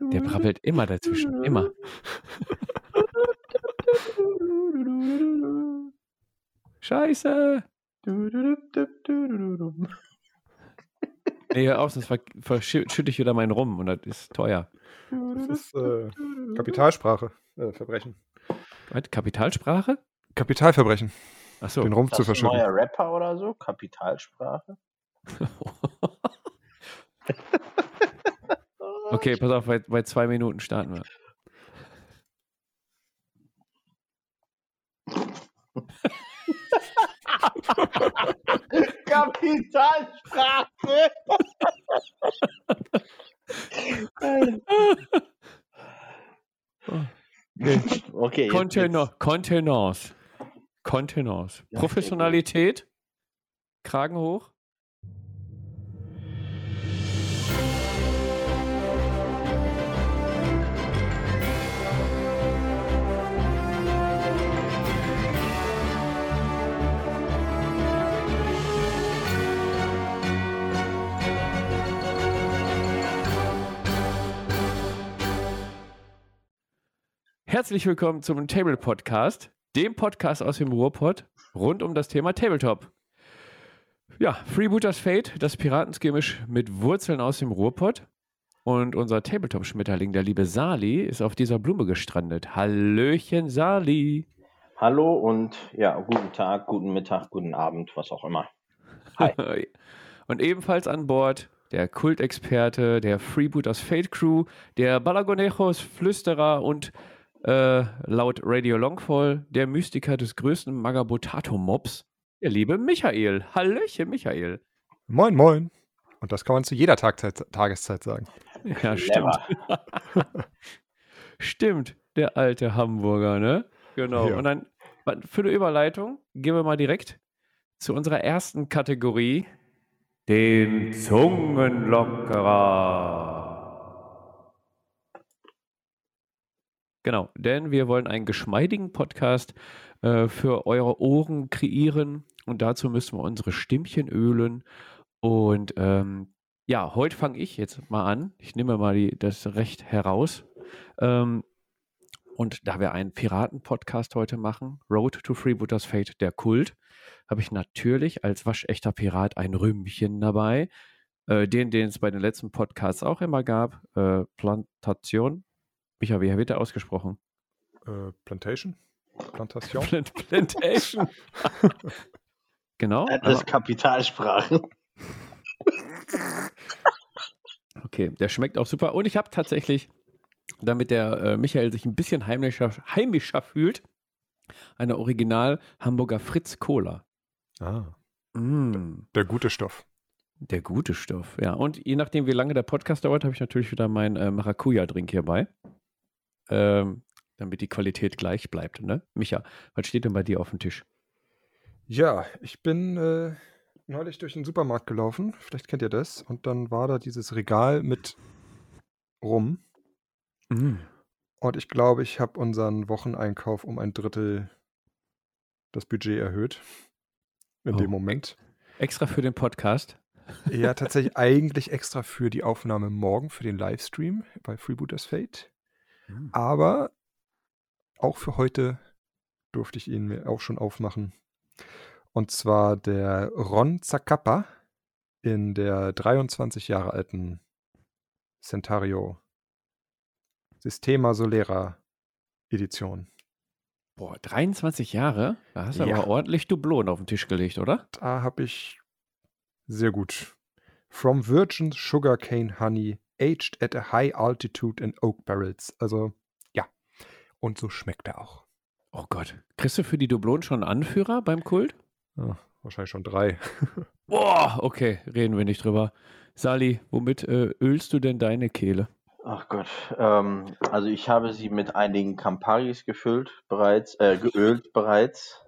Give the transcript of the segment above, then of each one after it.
Der brabbelt immer dazwischen, immer. Scheiße. Nee, hör auf, sonst ver- verschütte ich wieder meinen Rum und das ist teuer. Das ist äh, Kapitalsprache, äh, Verbrechen. Was? Kapitalsprache? Kapitalverbrechen, Achso. den Rum Ist zu das ein verschütten. neuer Rapper oder so? Kapitalsprache? okay, pass auf, bei, bei zwei Minuten starten wir. Kapitalsprache! Okay. okay, Contenance. Contenance. Contenance. Ja, Professionalität. Kragen hoch. Herzlich willkommen zum Table Podcast, dem Podcast aus dem Ruhrpott rund um das Thema Tabletop. Ja, Freebooters Fate, das Piratenskirmisch mit Wurzeln aus dem Ruhrpott. Und unser Tabletop-Schmetterling, der liebe Sali, ist auf dieser Blume gestrandet. Hallöchen, Sali. Hallo und ja, guten Tag, guten Mittag, guten Abend, was auch immer. Und ebenfalls an Bord der Kultexperte, der Freebooters Fate Crew, der Balagonejos Flüsterer und äh, laut Radio Longfall der Mystiker des größten Magabotato-Mobs, der liebe Michael. Hallöchen, Michael. Moin, moin. Und das kann man zu jeder Tagzeit, Tageszeit sagen. Ja, stimmt. Stimmt, der alte Hamburger, ne? Genau. Ja. Und dann für eine Überleitung gehen wir mal direkt zu unserer ersten Kategorie, den Zungenlockerer. Genau, denn wir wollen einen geschmeidigen Podcast äh, für eure Ohren kreieren und dazu müssen wir unsere Stimmchen ölen. Und ähm, ja, heute fange ich jetzt mal an. Ich nehme mal die, das Recht heraus. Ähm, und da wir einen Piraten-Podcast heute machen, Road to Freebooters Fate, der Kult, habe ich natürlich als waschechter Pirat ein Rümmchen dabei. Äh, den, den es bei den letzten Podcasts auch immer gab. Äh, Plantation. Micha, wie wird der ausgesprochen? Äh, Plantation? Plantation? Plant Plantation. genau. Das ist Kapitalsprache. Okay, der schmeckt auch super. Und ich habe tatsächlich, damit der äh, Michael sich ein bisschen heimischer, heimischer fühlt, eine Original Hamburger Fritz Cola. Ah, Mm, der gute Stoff. der gute Stoff, ja. Und je nachdem, wie lange der Podcast dauert, habe ich natürlich wieder meinen äh, Maracuja-Drink hierbei. Ähm, damit die Qualität gleich bleibt, ne? Micha, was steht denn bei dir auf dem Tisch? Ja, ich bin äh, neulich durch den Supermarkt gelaufen. Vielleicht kennt ihr das. Und dann war da dieses Regal mit Rum. Mm. Und ich glaube, ich habe unseren Wocheneinkauf um ein Drittel das Budget erhöht. In Oh. dem Moment. Extra für den Podcast. Ja, tatsächlich eigentlich extra für die Aufnahme morgen, für den Livestream bei Freebooters Fate. Aber auch für heute durfte ich ihn mir auch schon aufmachen. Und zwar der Ron Zacapa in der 23 Jahre alten Centario Sistema Solera Edition. Boah, 23 Jahre? Da hast du Ja. aber ordentlich Dublonen auf den Tisch gelegt, oder? Da habe ich sehr gut. From Virgin Sugarcane Honey, aged at a high altitude in oak barrels. Also, ja. Und so schmeckt er auch. Oh Gott. Kriegst du für die Dublonen schon einen Anführer beim Kult? Ah, wahrscheinlich schon drei. Boah, okay, reden wir nicht drüber. Sali, womit äh, ölst du denn deine Kehle? Ach Gott. Ähm, also ich habe sie mit einigen Camparis gefüllt bereits, äh, geölt bereits.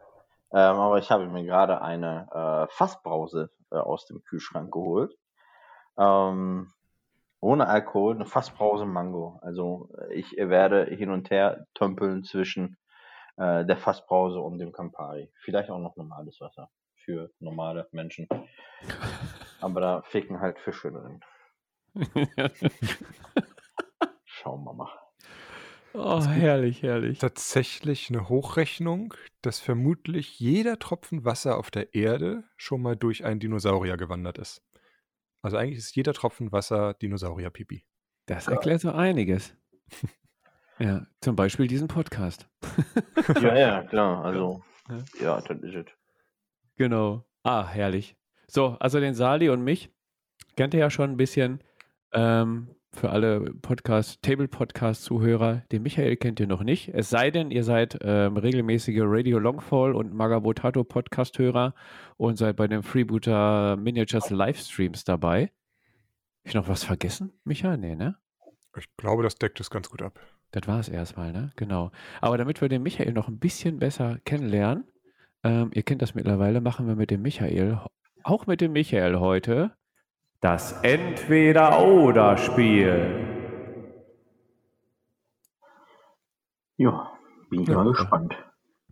Ähm, aber ich habe mir gerade eine äh, Fassbrause äh, aus dem Kühlschrank geholt. Ähm, ohne Alkohol, eine Fassbrause Mango. Also äh, ich werde hin und her tümpeln zwischen äh, der Fassbrause und dem Campari. Vielleicht auch noch normales Wasser für normale Menschen. Aber da ficken halt Fische drin. Schauen wir mal. oh, herrlich, herrlich. Tatsächlich eine Hochrechnung, dass vermutlich jeder Tropfen Wasser auf der Erde schon mal durch einen Dinosaurier gewandert ist. Also eigentlich ist jeder Tropfen Wasser Dinosaurier-Pipi. Das erklärt so einiges. Ja, zum Beispiel diesen Podcast. Ja, ja, klar. Also, Ja. ja, das ist es. Genau. Ah, herrlich. So, also den Sali und mich kennt ihr ja schon ein bisschen. Ähm, für alle Podcast, Table-Podcast-Zuhörer, den Michael kennt ihr noch nicht. Es sei denn, ihr seid ähm, regelmäßige Radio Longfall und Magabotato Podcast-Hörer und seid bei den Freebooter Miniatures Livestreams dabei. Hab ich noch was vergessen, Michael? Nee, ne? Ich glaube, das deckt es ganz gut ab. Das war es erstmal, ne? Genau. Aber damit wir den Michael noch ein bisschen besser kennenlernen, ähm, ihr kennt das mittlerweile, machen wir mit dem Michael, auch mit dem Michael heute, das Entweder-Oder-Spiel. Ja, bin ich Ja, mal ja. gespannt.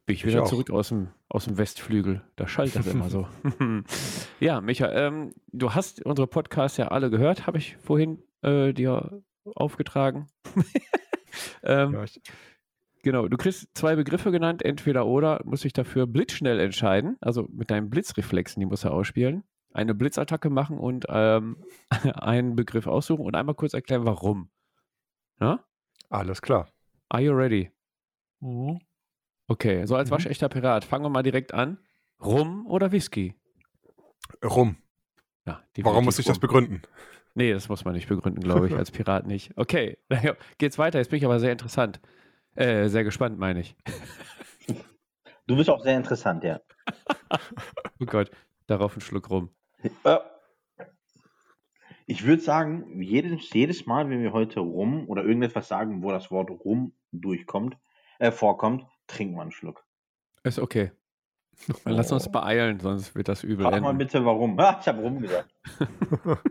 Bin ich Ich wieder auch. zurück aus dem, aus dem Westflügel. Da schallt das immer so. ja, Michael, ähm, du hast unsere Podcasts ja alle gehört, habe ich vorhin äh, dir aufgetragen. ähm, Ja, ich, Genau, du kriegst zwei Begriffe genannt, entweder oder, muss ich dafür blitzschnell entscheiden, also mit deinen Blitzreflexen, die muss er ausspielen, eine Blitzattacke machen und ähm, einen Begriff aussuchen und einmal kurz erklären, warum. Na? alles klar. Are you ready? Okay, so als Mhm. waschechter Pirat, fangen wir mal direkt an. Rum oder Whisky? Rum. Ja, Warum muss ich das Rum. begründen? Nee, das muss man nicht begründen, glaube ich, als Pirat nicht. Okay, geht's weiter. Jetzt bin ich aber sehr interessant. Äh, sehr gespannt, meine ich. Du bist auch sehr interessant, ja. Oh Gott, darauf ein Schluck rum. Äh, Ich würde sagen, jedes, jedes Mal, wenn wir heute rum oder irgendetwas sagen, wo das Wort rum durchkommt, äh, vorkommt, trinken wir einen Schluck. Ist okay. Lass uns beeilen, sonst wird das übel Frag mal bitte, warum. Ah, ich habe rum gesagt.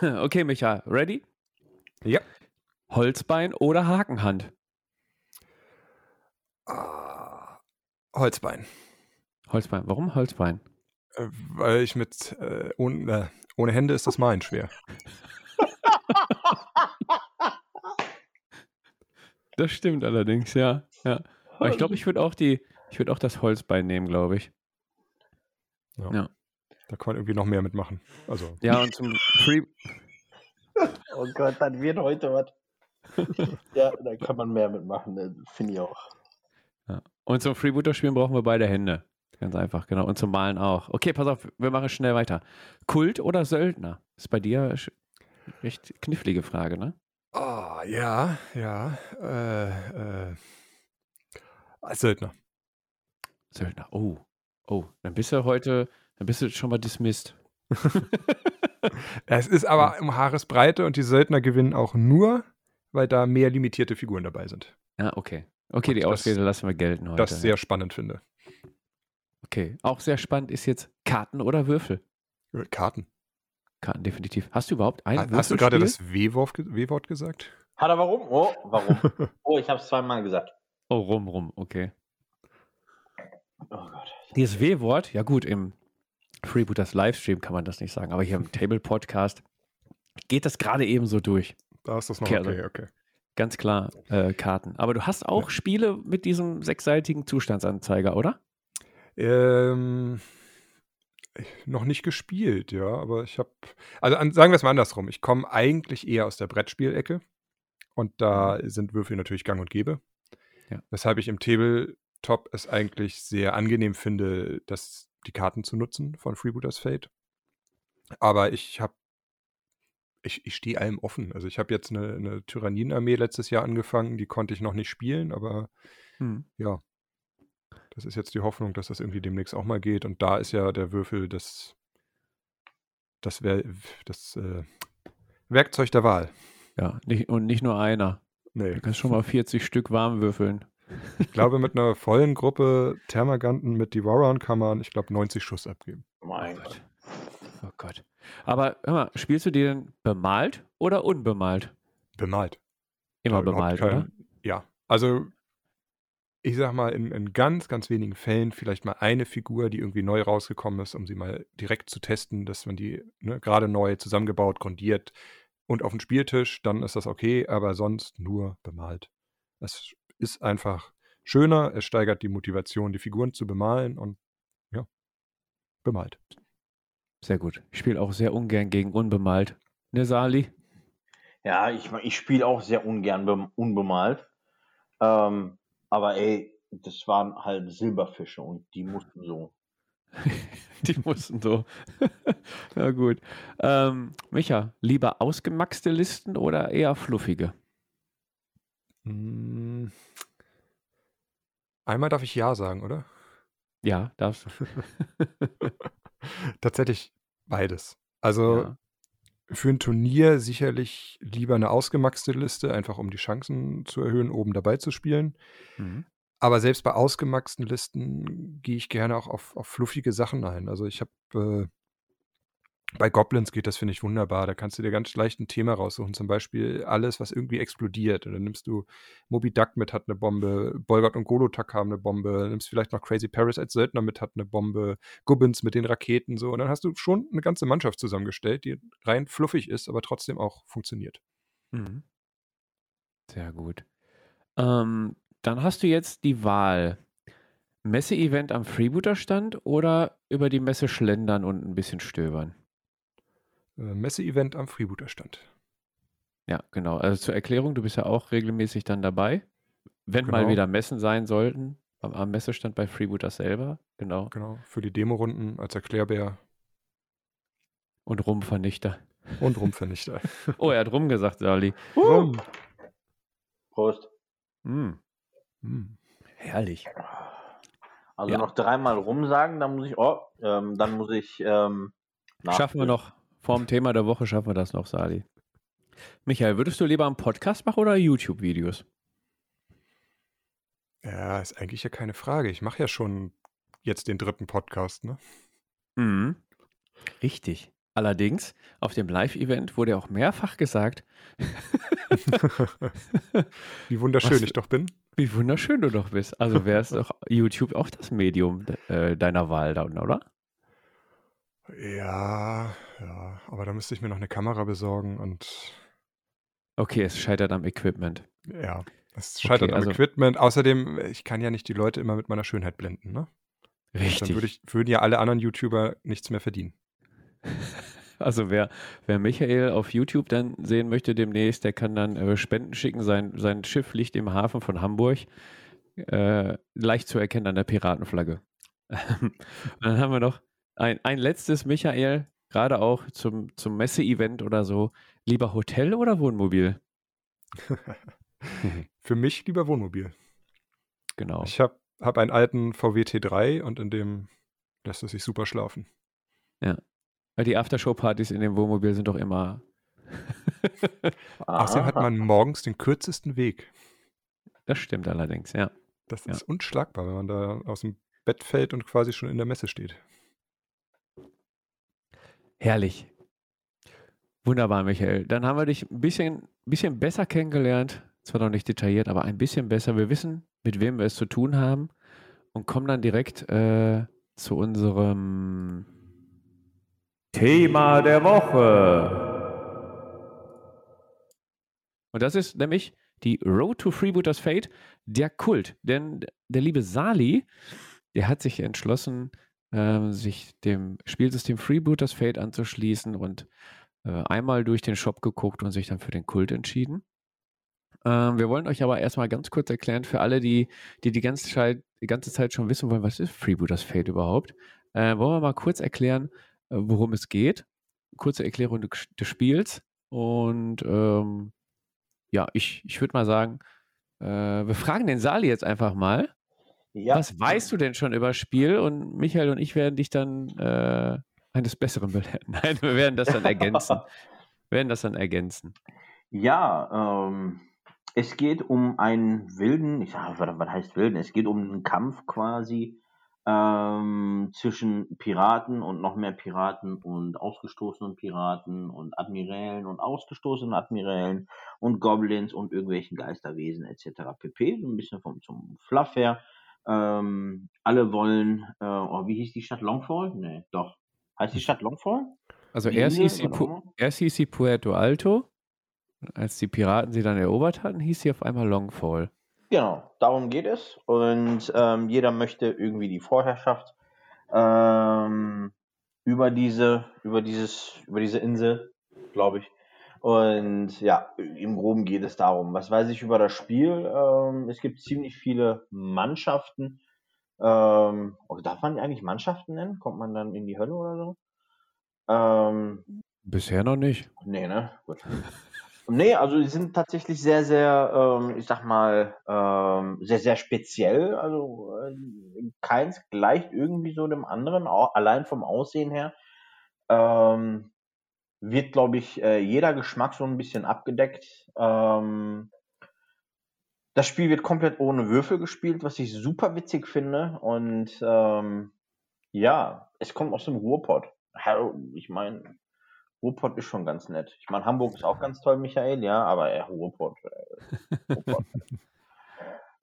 Okay, Micha, ready? Ja. Holzbein oder Hakenhand? Ah, Holzbein. Holzbein. Warum Holzbein? Äh, weil ich mit äh, ohne, äh, ohne Hände ist das Malen schwer. Das stimmt allerdings, ja. ja. Aber ich glaube, ich würde auch die, ich würde auch das Holzbein nehmen, glaube ich. Ja. Ja. Da kann man irgendwie noch mehr mitmachen. Also, Ja, und zum Free. Oh Gott, dann wird heute was. ja, da kann man mehr mitmachen, ne? finde ich auch. Und zum Freebooter-Spielen brauchen wir beide Hände. Ganz einfach, genau. Und zum Malen auch. Okay, pass auf, wir machen schnell weiter. Kult oder Söldner? Ist bei dir sch- recht knifflige Frage, ne? ah, ja, ja. Äh, äh, Söldner. Söldner. Oh. Oh, dann bist du heute, dann bist du schon mal dismissed. Es ist aber um Haaresbreite und die Söldner gewinnen auch nur, weil da mehr limitierte Figuren dabei sind. Ja, okay. Okay, die Und das- Ausrede lassen wir gelten heute. Das sehr spannend finde. Okay. Auch sehr spannend ist jetzt Karten oder Würfel? Äh, Karten. Karten definitiv. Hast du überhaupt ein Ha- Hast du gerade das W-Wort ge W-Wort gesagt? Hat er warum? Oh, warum? oh, ich habe es zweimal gesagt. Oh, rum, rum, okay. Oh Gott. Dieses W-Wort, ja gut, im Freebooters Livestream kann man das nicht sagen, aber hier im Table-Podcast geht das gerade eben so durch. Da ist das noch Okay, okay, okay. Ganz klar, äh, Karten. Aber du hast auch Spiele mit diesem sechsseitigen Zustandsanzeiger, oder? Ähm, noch nicht gespielt, ja, aber ich habe, also an, sagen wir es mal andersrum. Ich komme eigentlich eher aus der Brettspielecke und da sind Würfel natürlich gang und gäbe. Ja. Weshalb ich im Tabletop es eigentlich sehr angenehm finde, das, die Karten zu nutzen von Freebooters Fate. Aber ich habe, ich, ich stehe allem offen. Also ich habe jetzt eine, eine Tyrannenarmee letztes Jahr angefangen, die konnte ich noch nicht spielen, aber Hm. ja. Das ist jetzt die Hoffnung, dass das irgendwie demnächst auch mal geht. Und da ist ja der Würfel das, das, wär, das äh, Werkzeug der Wahl. Ja, nicht, und nicht nur einer. Nee. Du kannst schon mal 40 Stück warm würfeln. Ich glaube, mit einer vollen Gruppe Thermaganten mit Devoron kann man, ich glaube, 90 Schuss abgeben. Mein Oh Gott. Oh Gott. Aber hör mal, spielst du die denn bemalt oder unbemalt? Bemalt. Immer Ja, bemalt, kein- oder? Ja. Also, ich sag mal, in, in, ganz, ganz wenigen Fällen vielleicht mal eine Figur, die irgendwie neu rausgekommen ist, um sie mal direkt zu testen, dass man die ne, gerade neu zusammengebaut, grundiert und auf den Spieltisch, dann ist das okay, aber sonst nur bemalt. Es ist einfach schöner, es steigert die Motivation, die Figuren zu bemalen und ja, bemalt. Sehr gut. Ich spiele auch sehr ungern gegen unbemalt. Ne, Sali? Ja, ich, ich spiele auch sehr ungern unbemalt. Ähm, aber ey, das waren halt Silberfische und die mussten so. die mussten so. ja, gut. Ähm, Micha, lieber ausgemaxte Listen oder eher fluffige? Hm. Einmal darf ich Ja sagen, oder? Ja, darfst du. Tatsächlich beides. Also ja. Für ein Turnier sicherlich lieber eine ausgemaxte Liste, einfach um die Chancen zu erhöhen, oben dabei zu spielen. Mhm. Aber selbst bei ausgemaxten Listen gehe ich gerne auch auf, auf fluffige Sachen ein. Also ich habe äh, bei Goblins geht das, finde ich, wunderbar. Da kannst du dir ganz leicht ein Thema raussuchen. Zum Beispiel alles, was irgendwie explodiert. Und dann nimmst du Moby Duck mit, hat eine Bombe. Bolgard und Golotak haben eine Bombe. Nimmst vielleicht noch Crazy Paris als Söldner mit, hat eine Bombe. Gubbins mit den Raketen, so. Und dann hast du schon eine ganze Mannschaft zusammengestellt, die rein fluffig ist, aber trotzdem auch funktioniert. Mhm. Sehr gut. Ähm, dann hast du jetzt die Wahl. Messe-Event am Freebooter-Stand oder über die Messe schlendern und ein bisschen stöbern? Äh, Messe-Event am Freebooter-Stand. Ja, genau. Also zur Erklärung, du bist ja auch regelmäßig dann dabei. Wenn genau. mal wieder Messen sein sollten, am, am Messestand bei Freebooter selber. Genau. Genau, für die Demorunden als Erklärbär. Und Rumvernichter. Und Rumvernichter. oh, er hat Rum gesagt, Sali. Rum. Prost. Mm. Mm. Herrlich. Also ja. noch dreimal Rum sagen, dann muss ich, oh, ähm, dann muss ich. Ähm, Schaffen wir noch. Vorm Thema der Woche schaffen wir das noch, Sali. Michael, würdest du lieber einen Podcast machen oder YouTube-Videos? Ja, ist eigentlich ja keine Frage. Ich mache ja schon jetzt den dritten Podcast, ne? Mhm. Richtig. Allerdings, auf dem Live-Event wurde auch mehrfach gesagt, wie wunderschön Was, ich doch bin. Wie wunderschön du doch bist. Also wäre es doch YouTube auch das Medium äh, deiner Wahl dann, oder? Ja, ja, aber da müsste ich mir noch eine Kamera besorgen und. Okay, es scheitert am Equipment. Ja, es scheitert okay, am also, Equipment. Außerdem, ich kann ja nicht die Leute immer mit meiner Schönheit blenden, ne? Richtig. Dann würde ich, würden ja alle anderen YouTuber nichts mehr verdienen. Also wer, wer Michael auf YouTube dann sehen möchte demnächst, der kann dann äh, Spenden schicken. Sein, sein Schiff liegt im Hafen von Hamburg. Äh, leicht zu erkennen an der Piratenflagge. dann haben wir noch ein, ein letztes, Michael gerade auch zum, zum Messe-Event oder so, lieber Hotel oder Wohnmobil? Für mich lieber Wohnmobil. Genau. Ich habe hab einen alten VW T3 und in dem lässt es sich super schlafen. Ja. Weil die Aftershow-Partys in dem Wohnmobil sind doch immer. Außerdem hat man morgens den kürzesten Weg. Das stimmt allerdings, ja. Das ist ja. unschlagbar, wenn man da aus dem Bett fällt und quasi schon in der Messe steht. Herrlich. Wunderbar, Michael. Dann haben wir dich ein bisschen, bisschen besser kennengelernt. Zwar noch nicht detailliert, aber ein bisschen besser. Wir wissen, mit wem wir es zu tun haben und kommen dann direkt äh, zu unserem Thema der Woche. Und das ist nämlich die Road to Freebooters Fate, der Kult. Denn der liebe Sali, der hat sich entschlossen, äh, sich dem Spielsystem Freebooters Fate anzuschließen und äh, einmal durch den Shop geguckt und sich dann für den Kult entschieden. Ähm, wir wollen euch aber erstmal ganz kurz erklären, für alle, die die, die, ganze, Zeit, die ganze Zeit schon wissen wollen, was ist Freebooters Fate überhaupt, äh, wollen wir mal kurz erklären, äh, worum es geht. Kurze Erklärung des, Spiels. Und ähm, ja, ich, ich würde mal sagen, äh, wir fragen den Sali jetzt einfach mal, ja. Was weißt du denn schon über das Spiel? Und Michael und ich werden dich dann äh, eines Besseren belehren. Nein, wir werden das dann ergänzen. wir werden das dann ergänzen. Ja, ähm, es geht um einen wilden, ich sag, was heißt wilden? Es geht um einen Kampf quasi ähm, zwischen Piraten und noch mehr Piraten und ausgestoßenen Piraten und Admirälen und ausgestoßenen Admirälen und Goblins und irgendwelchen Geisterwesen etc. pp. So ein bisschen vom zum Fluff her. Ähm, alle wollen, äh, oh, wie hieß die Stadt Longfall? Nee, doch. Heißt die Stadt Longfall? Also Die erst hieß, sie erst hieß sie Puerto Alto. Als die Piraten sie dann erobert hatten, hieß sie auf einmal Longfall. Genau, darum geht es. Und ähm, jeder möchte irgendwie die Vorherrschaft ähm, über diese, über dieses, über diese Insel, glaube ich. Und ja, im Groben geht es darum. Was weiß ich über das Spiel? Ähm, es gibt ziemlich viele Mannschaften. Ähm, oh, darf man die eigentlich Mannschaften nennen? Kommt man dann in die Hölle oder so? Ähm, Bisher noch nicht. Nee, ne? Gut. Nee, also die sind tatsächlich sehr, sehr, ähm, ich sag mal, ähm, sehr, sehr speziell. Also äh, keins gleicht irgendwie so dem anderen, auch allein vom Aussehen her. Ähm, wird, glaube ich, äh, jeder Geschmack so ein bisschen abgedeckt. Ähm, das Spiel wird komplett ohne Würfel gespielt, was ich super witzig finde. Und ähm, ja, es kommt aus dem Ruhrpott. Ich meine, Ruhrpott ist schon ganz nett. Ich meine, Hamburg ist auch ganz toll, Michael, ja, aber äh, Ruhrpott. Äh, Ruhrpott.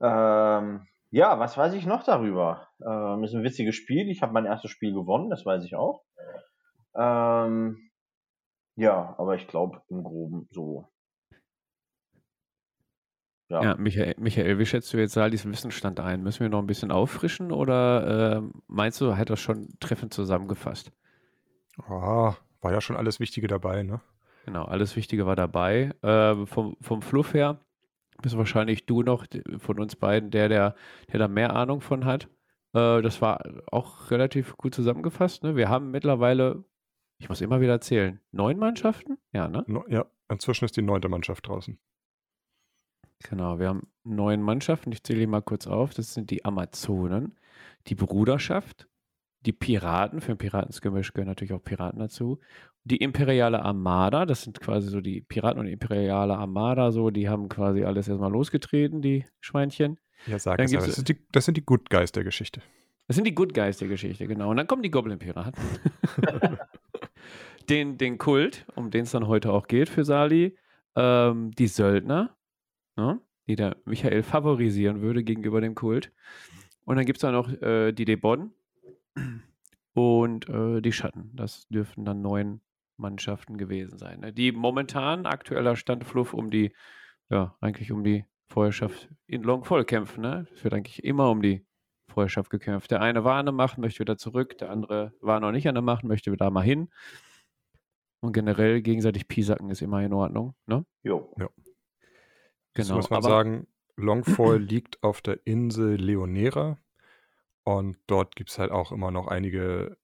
ähm, ja, was weiß ich noch darüber? Ähm, ist ein witziges Spiel. Ich habe mein erstes Spiel gewonnen, das weiß ich auch. Ähm, ja, aber ich glaube im Groben so. Ja. Ja, Michael, Michael, wie schätzt du jetzt Salis Wissensstand ein? Müssen wir noch ein bisschen auffrischen oder äh, meinst du, hat er schon treffend zusammengefasst? Ah, war ja schon alles Wichtige dabei, ne? Genau, alles Wichtige war dabei. Äh, vom, vom Fluff her bist wahrscheinlich du noch von uns beiden der, der, der da mehr Ahnung von hat. Äh, das war auch relativ gut zusammengefasst. Ne? Wir haben mittlerweile, ich muss immer wieder zählen, neun Mannschaften? Ja, ne? No, ja, inzwischen ist die neunte Mannschaft draußen. Genau, wir haben neun Mannschaften. Ich zähle die mal kurz auf. Das sind die Amazonen, die Bruderschaft, die Piraten. Für ein Piratenskirmisch gehören natürlich auch Piraten dazu. Die Imperiale Armada, das sind quasi so die Piraten und die Imperiale Armada, so, die haben quasi alles erstmal losgetreten, die Schweinchen. Ja, sag Dann es aber. Das sind, die, das sind die Good Guys der Geschichte. Das sind die Good Guys der Geschichte, genau. Und dann kommen die Goblin-Piraten. den, den Kult, um den es dann heute auch geht für Sali. Ähm, die Söldner, ne, die der Michael favorisieren würde gegenüber dem Kult. Und dann gibt es da noch äh, die Debon und äh, die Schatten. Das dürften dann neun Mannschaften gewesen sein. Ne? Die momentan aktueller Stand Fluff um die, ja, eigentlich um die Vorherrschaft in Longfall kämpfen. Ne? Es wird eigentlich immer um die Vorherrschaft gekämpft. Der eine war an der Macht, möchte wieder zurück, der andere war noch nicht an der Macht, möchte wieder mal hin. Und generell gegenseitig Piesacken ist immer in Ordnung. Ne? Jo. Genau, Genau. muss man aber- sagen, Longfall liegt auf der Insel Leonera und dort gibt es halt auch immer noch einige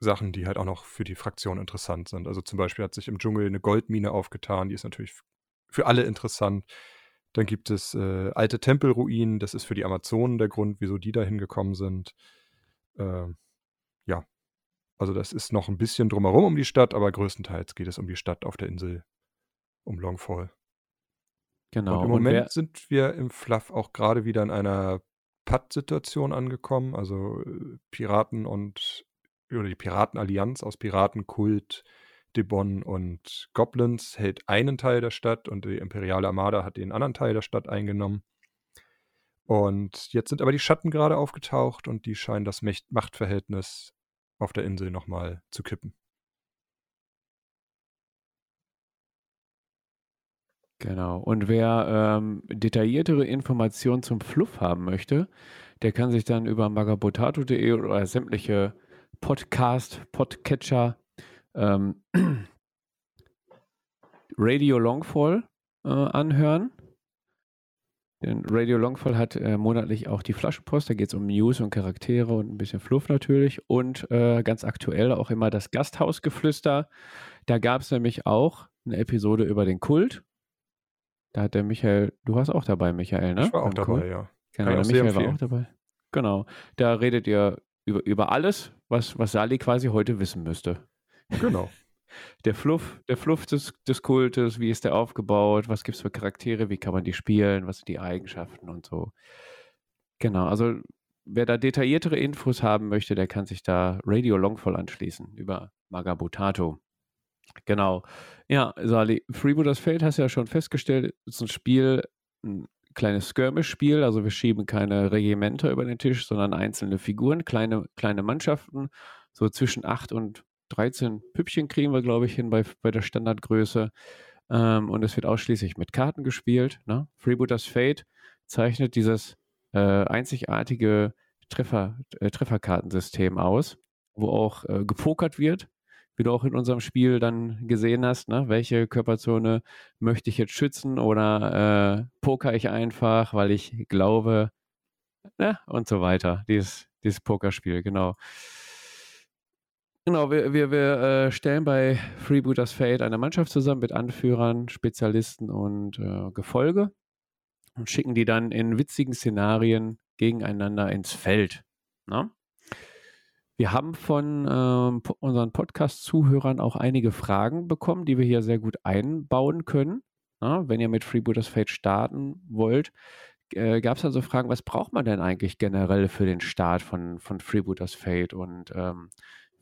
Sachen, die halt auch noch für die Fraktion interessant sind. Also zum Beispiel hat sich im Dschungel eine Goldmine aufgetan, die ist natürlich für alle interessant. Dann gibt es äh, alte Tempelruinen, das ist für die Amazonen der Grund, wieso die da hingekommen sind. Ähm, ja, also das ist noch ein bisschen drumherum um die Stadt, aber größtenteils geht es um die Stadt auf der Insel, um Longfall. Genau. Und im Und Moment wer, sind wir im Fluff auch gerade wieder in einer Patt-Situation angekommen. Also äh, Piraten und oder die Piratenallianz aus Piraten, Kult, Debon und Goblins hält einen Teil der Stadt und die Imperiale Armada hat den anderen Teil der Stadt eingenommen. Und jetzt sind aber die Schatten gerade aufgetaucht und die scheinen das Machtverhältnis auf der Insel nochmal zu kippen. Genau. Und wer ähm, detailliertere Informationen zum Fluff haben möchte, der kann sich dann über magabotato.de oder sämtliche Podcast, Podcatcher, ähm, Radio Longfall äh, anhören. Denn Radio Longfall hat äh, monatlich auch die Flaschenpost. Da geht es um News und Charaktere und ein bisschen Fluff natürlich. Und äh, ganz aktuell auch immer das Gasthausgeflüster. Da gab es nämlich auch eine Episode über den Kult. Da hat der Michael, du warst auch dabei, Michael, ne? Ich war auch Beim dabei, Kult. ja. Genau, der Michael war auch dabei. Genau. Da redet ihr über, über alles, was, was Sali quasi heute wissen müsste. Genau. Der Fluff, der Fluff des, des Kultes, wie ist der aufgebaut, was gibt es für Charaktere, wie kann man die spielen, was sind die Eigenschaften und so. Genau, also wer da detailliertere Infos haben möchte, der kann sich da Radio Longfall anschließen über Magabutato. Genau. Ja, Sali, Freebooters Fate hast du ja schon festgestellt, ist ein Spiel, ein kleines Skirmish-Spiel, also wir schieben keine Regimenter über den Tisch, sondern einzelne Figuren, kleine, kleine Mannschaften, so zwischen 8 und 13 Püppchen kriegen wir, glaube ich, hin bei, bei der Standardgröße. Ähm, und es wird ausschließlich mit Karten gespielt. Ne? Freebooters Fate zeichnet dieses äh, einzigartige Treffer, äh, Trefferkartensystem aus, wo auch äh, gepokert wird, wie du auch in unserem Spiel dann gesehen hast, ne? welche Körperzone möchte ich jetzt schützen oder äh, poker ich einfach, weil ich glaube, ne? und so weiter. Dieses, dieses Pokerspiel, genau. Genau, wir, wir, wir äh, stellen bei Freebooters Fate eine Mannschaft zusammen mit Anführern, Spezialisten und äh, Gefolge und schicken die dann in witzigen Szenarien gegeneinander ins Feld. Ne? Wir haben von ähm, unseren Podcast-Zuhörern auch einige Fragen bekommen, die wir hier sehr gut einbauen können. Ne? Wenn ihr mit Freebooters Fate starten wollt, äh, gab es also Fragen, was braucht man denn eigentlich generell für den Start von, von Freebooters Fate? Und ähm,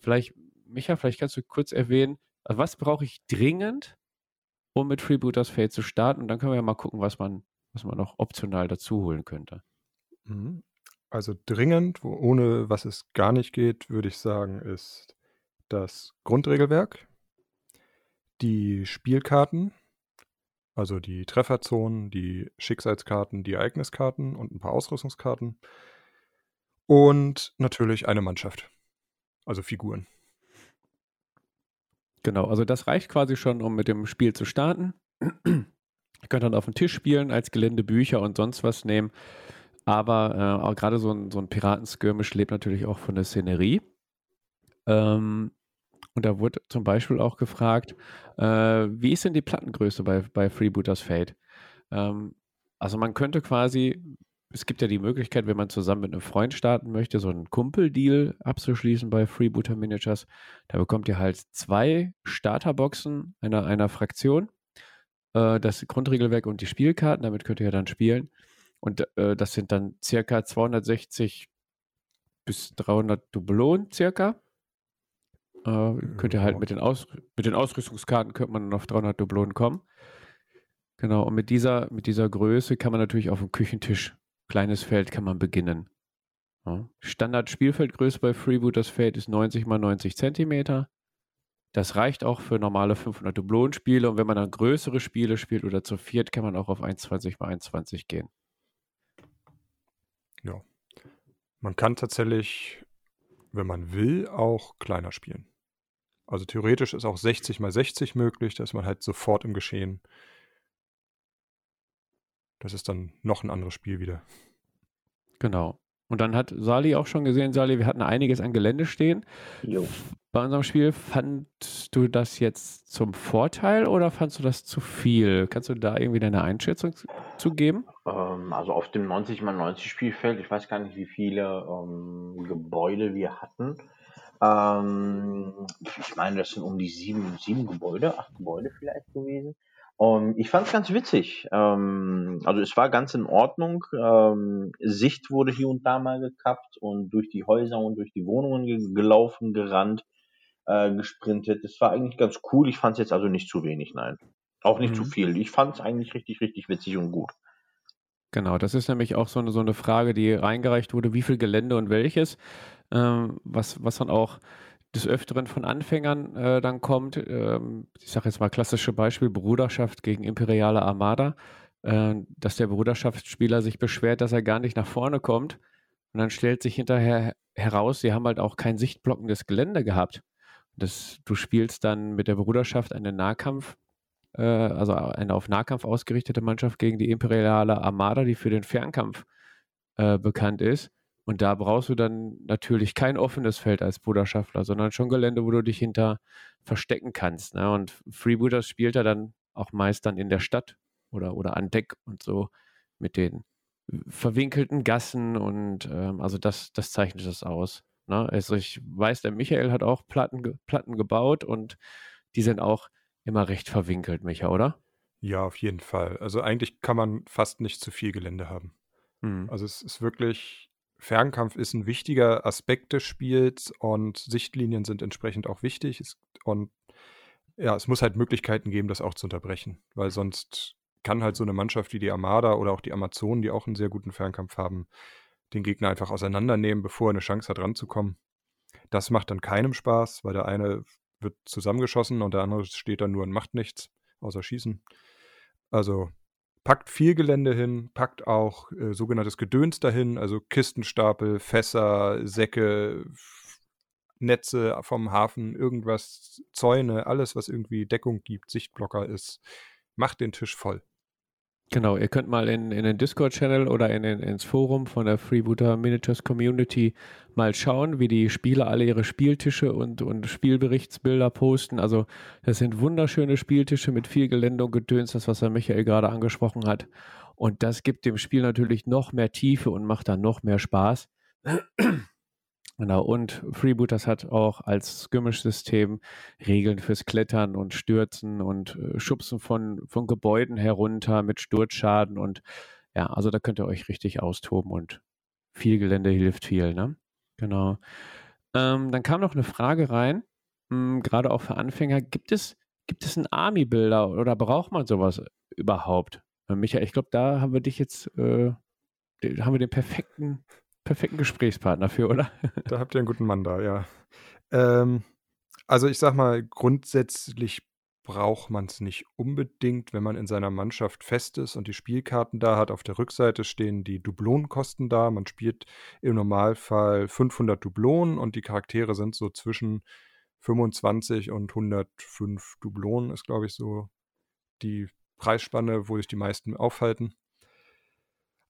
vielleicht, Micha, vielleicht kannst du kurz erwähnen, was brauche ich dringend, um mit Freebooters Fate zu starten? Und dann können wir ja mal gucken, was man, was man noch optional dazu holen könnte. Mhm. Also dringend, ohne was es gar nicht geht, würde ich sagen, ist das Grundregelwerk, die Spielkarten, also die Trefferzonen, die Schicksalskarten, die Ereigniskarten und ein paar Ausrüstungskarten und natürlich eine Mannschaft. Also Figuren. Genau, also das reicht quasi schon, um mit dem Spiel zu starten. Ihr könnt dann auf den Tisch spielen, als Gelände Bücher und sonst was nehmen. Aber äh, auch gerade so ein, so ein Piratenskirmisch lebt natürlich auch von der Szenerie. Ähm, und da wurde zum Beispiel auch gefragt, äh, wie ist denn die Plattengröße bei, bei Freebooters Fate? Ähm, also man könnte quasi, es gibt ja die Möglichkeit, wenn man zusammen mit einem Freund starten möchte, so einen Kumpeldeal abzuschließen bei Freebooter Miniatures. Da bekommt ihr halt zwei Starterboxen einer, einer Fraktion, äh, das Grundregelwerk und die Spielkarten, damit könnt ihr ja dann spielen. Und äh, das sind dann circa 260 bis 300 Dublonen circa. Äh, könnt ihr halt mit den, Aus mit den Ausrüstungskarten könnte man auf 300 Dublonen kommen. Genau, und mit dieser, mit dieser Größe kann man natürlich auf dem Küchentisch kleines Feld kann man beginnen. Ja. Standard-Spielfeldgröße bei Freebooters Feld ist 90 x 90 Zentimeter. Das reicht auch für normale 500 Dublonenspiele und wenn man dann größere Spiele spielt oder zu viert, kann man auch auf 1,20 x 1,20 gehen. Ja. Man kann tatsächlich, wenn man will, auch kleiner spielen. Also theoretisch ist auch 60 x 60 möglich, da ist man halt sofort im Geschehen. Das ist dann noch ein anderes Spiel wieder. Genau. Und dann hat Sali auch schon gesehen, Sali, wir hatten einiges an Gelände stehen. Jo. Bei unserem Spiel, fandst du das jetzt zum Vorteil oder fandst du das zu viel? Kannst du da irgendwie deine Einschätzung zu geben? Ähm, also auf dem 90 x 90 Spielfeld, ich weiß gar nicht, wie viele ähm, Gebäude wir hatten. Ähm, ich meine, das sind um die sieben, sieben Gebäude, acht Gebäude vielleicht gewesen. Und ich fand es ganz witzig. Ähm, also es war ganz in Ordnung. Ähm, Sicht wurde hier und da mal gekappt und durch die Häuser und durch die Wohnungen ge gelaufen, gerannt, äh, gesprintet. Das war eigentlich ganz cool. Ich fand es jetzt also nicht zu wenig, nein. Auch nicht mhm. zu viel. Ich fand es eigentlich richtig, richtig witzig und gut. Genau, das ist nämlich auch so eine, so eine Frage, die reingereicht wurde, wie viel Gelände und welches, ähm, was, was dann auch des Öfteren von Anfängern äh, dann kommt. Ähm, ich sage jetzt mal klassische Beispiel, Bruderschaft gegen imperiale Armada, äh, dass der Bruderschaftsspieler sich beschwert, dass er gar nicht nach vorne kommt. Und dann stellt sich hinterher heraus, sie haben halt auch kein sichtblockendes Gelände gehabt. Das, du spielst dann mit der Bruderschaft einen Nahkampf, äh, also eine auf Nahkampf ausgerichtete Mannschaft gegen die imperiale Armada, die für den Fernkampf äh, bekannt ist. Und da brauchst du dann natürlich kein offenes Feld als Bruderschaftler, sondern schon Gelände, wo du dich hinter verstecken kannst. Ne? Und Freebooters spielt er dann auch meist dann in der Stadt oder, oder an Deck und so mit den verwinkelten Gassen und ähm, also das, das zeichnet das aus. Ne? Also ich weiß, der Michael hat auch Platten, Platten gebaut und die sind auch immer recht verwinkelt, Micha, oder? Ja, auf jeden Fall. Also eigentlich kann man fast nicht zu viel Gelände haben. Hm. Also es ist wirklich Fernkampf ist ein wichtiger Aspekt des Spiels und Sichtlinien sind entsprechend auch wichtig. Und ja, es muss halt Möglichkeiten geben, das auch zu unterbrechen, weil sonst kann halt so eine Mannschaft wie die Armada oder auch die Amazonen, die auch einen sehr guten Fernkampf haben, den Gegner einfach auseinandernehmen, bevor er eine Chance hat, ranzukommen. Das macht dann keinem Spaß, weil der eine wird zusammengeschossen und der andere steht dann nur und macht nichts, außer schießen. Also packt viel Gelände hin, packt auch äh, sogenanntes Gedöns dahin, also Kistenstapel, Fässer, Säcke, Netze vom Hafen, irgendwas, Zäune, alles, was irgendwie Deckung gibt, Sichtblocker ist, macht den Tisch voll. Genau, ihr könnt mal in, in den Discord-Channel oder in, in, ins Forum von der Freebooter Miniatures Community mal schauen, wie die Spieler alle ihre Spieltische und, und Spielberichtsbilder posten. Also das sind wunderschöne Spieltische mit viel Gelände und Gedöns, das was Herr Michael gerade angesprochen hat. Und das gibt dem Spiel natürlich noch mehr Tiefe und macht dann noch mehr Spaß. Genau, und Freebooters hat auch als Skirmish-System Regeln fürs Klettern und Stürzen und äh, Schubsen von, von Gebäuden herunter mit Sturzschaden und ja, also da könnt ihr euch richtig austoben und viel Gelände hilft viel, ne? Genau. Ähm, dann kam noch eine Frage rein, hm, gerade auch für Anfänger. Gibt es, gibt es einen Army-Builder oder braucht man sowas überhaupt? Äh, Michael, ich glaube, da haben wir dich jetzt, äh, haben wir den perfekten perfekten Gesprächspartner für, oder? Da habt ihr einen guten Mann da, ja. Ähm, also ich sag mal, grundsätzlich braucht man es nicht unbedingt, wenn man in seiner Mannschaft fest ist und die Spielkarten da hat. Auf der Rückseite stehen die Dublonenkosten da. Man spielt im Normalfall 500 Dublonen und die Charaktere sind so zwischen 25 und 105 Dublonen, ist glaube ich so die Preisspanne, wo sich die meisten aufhalten.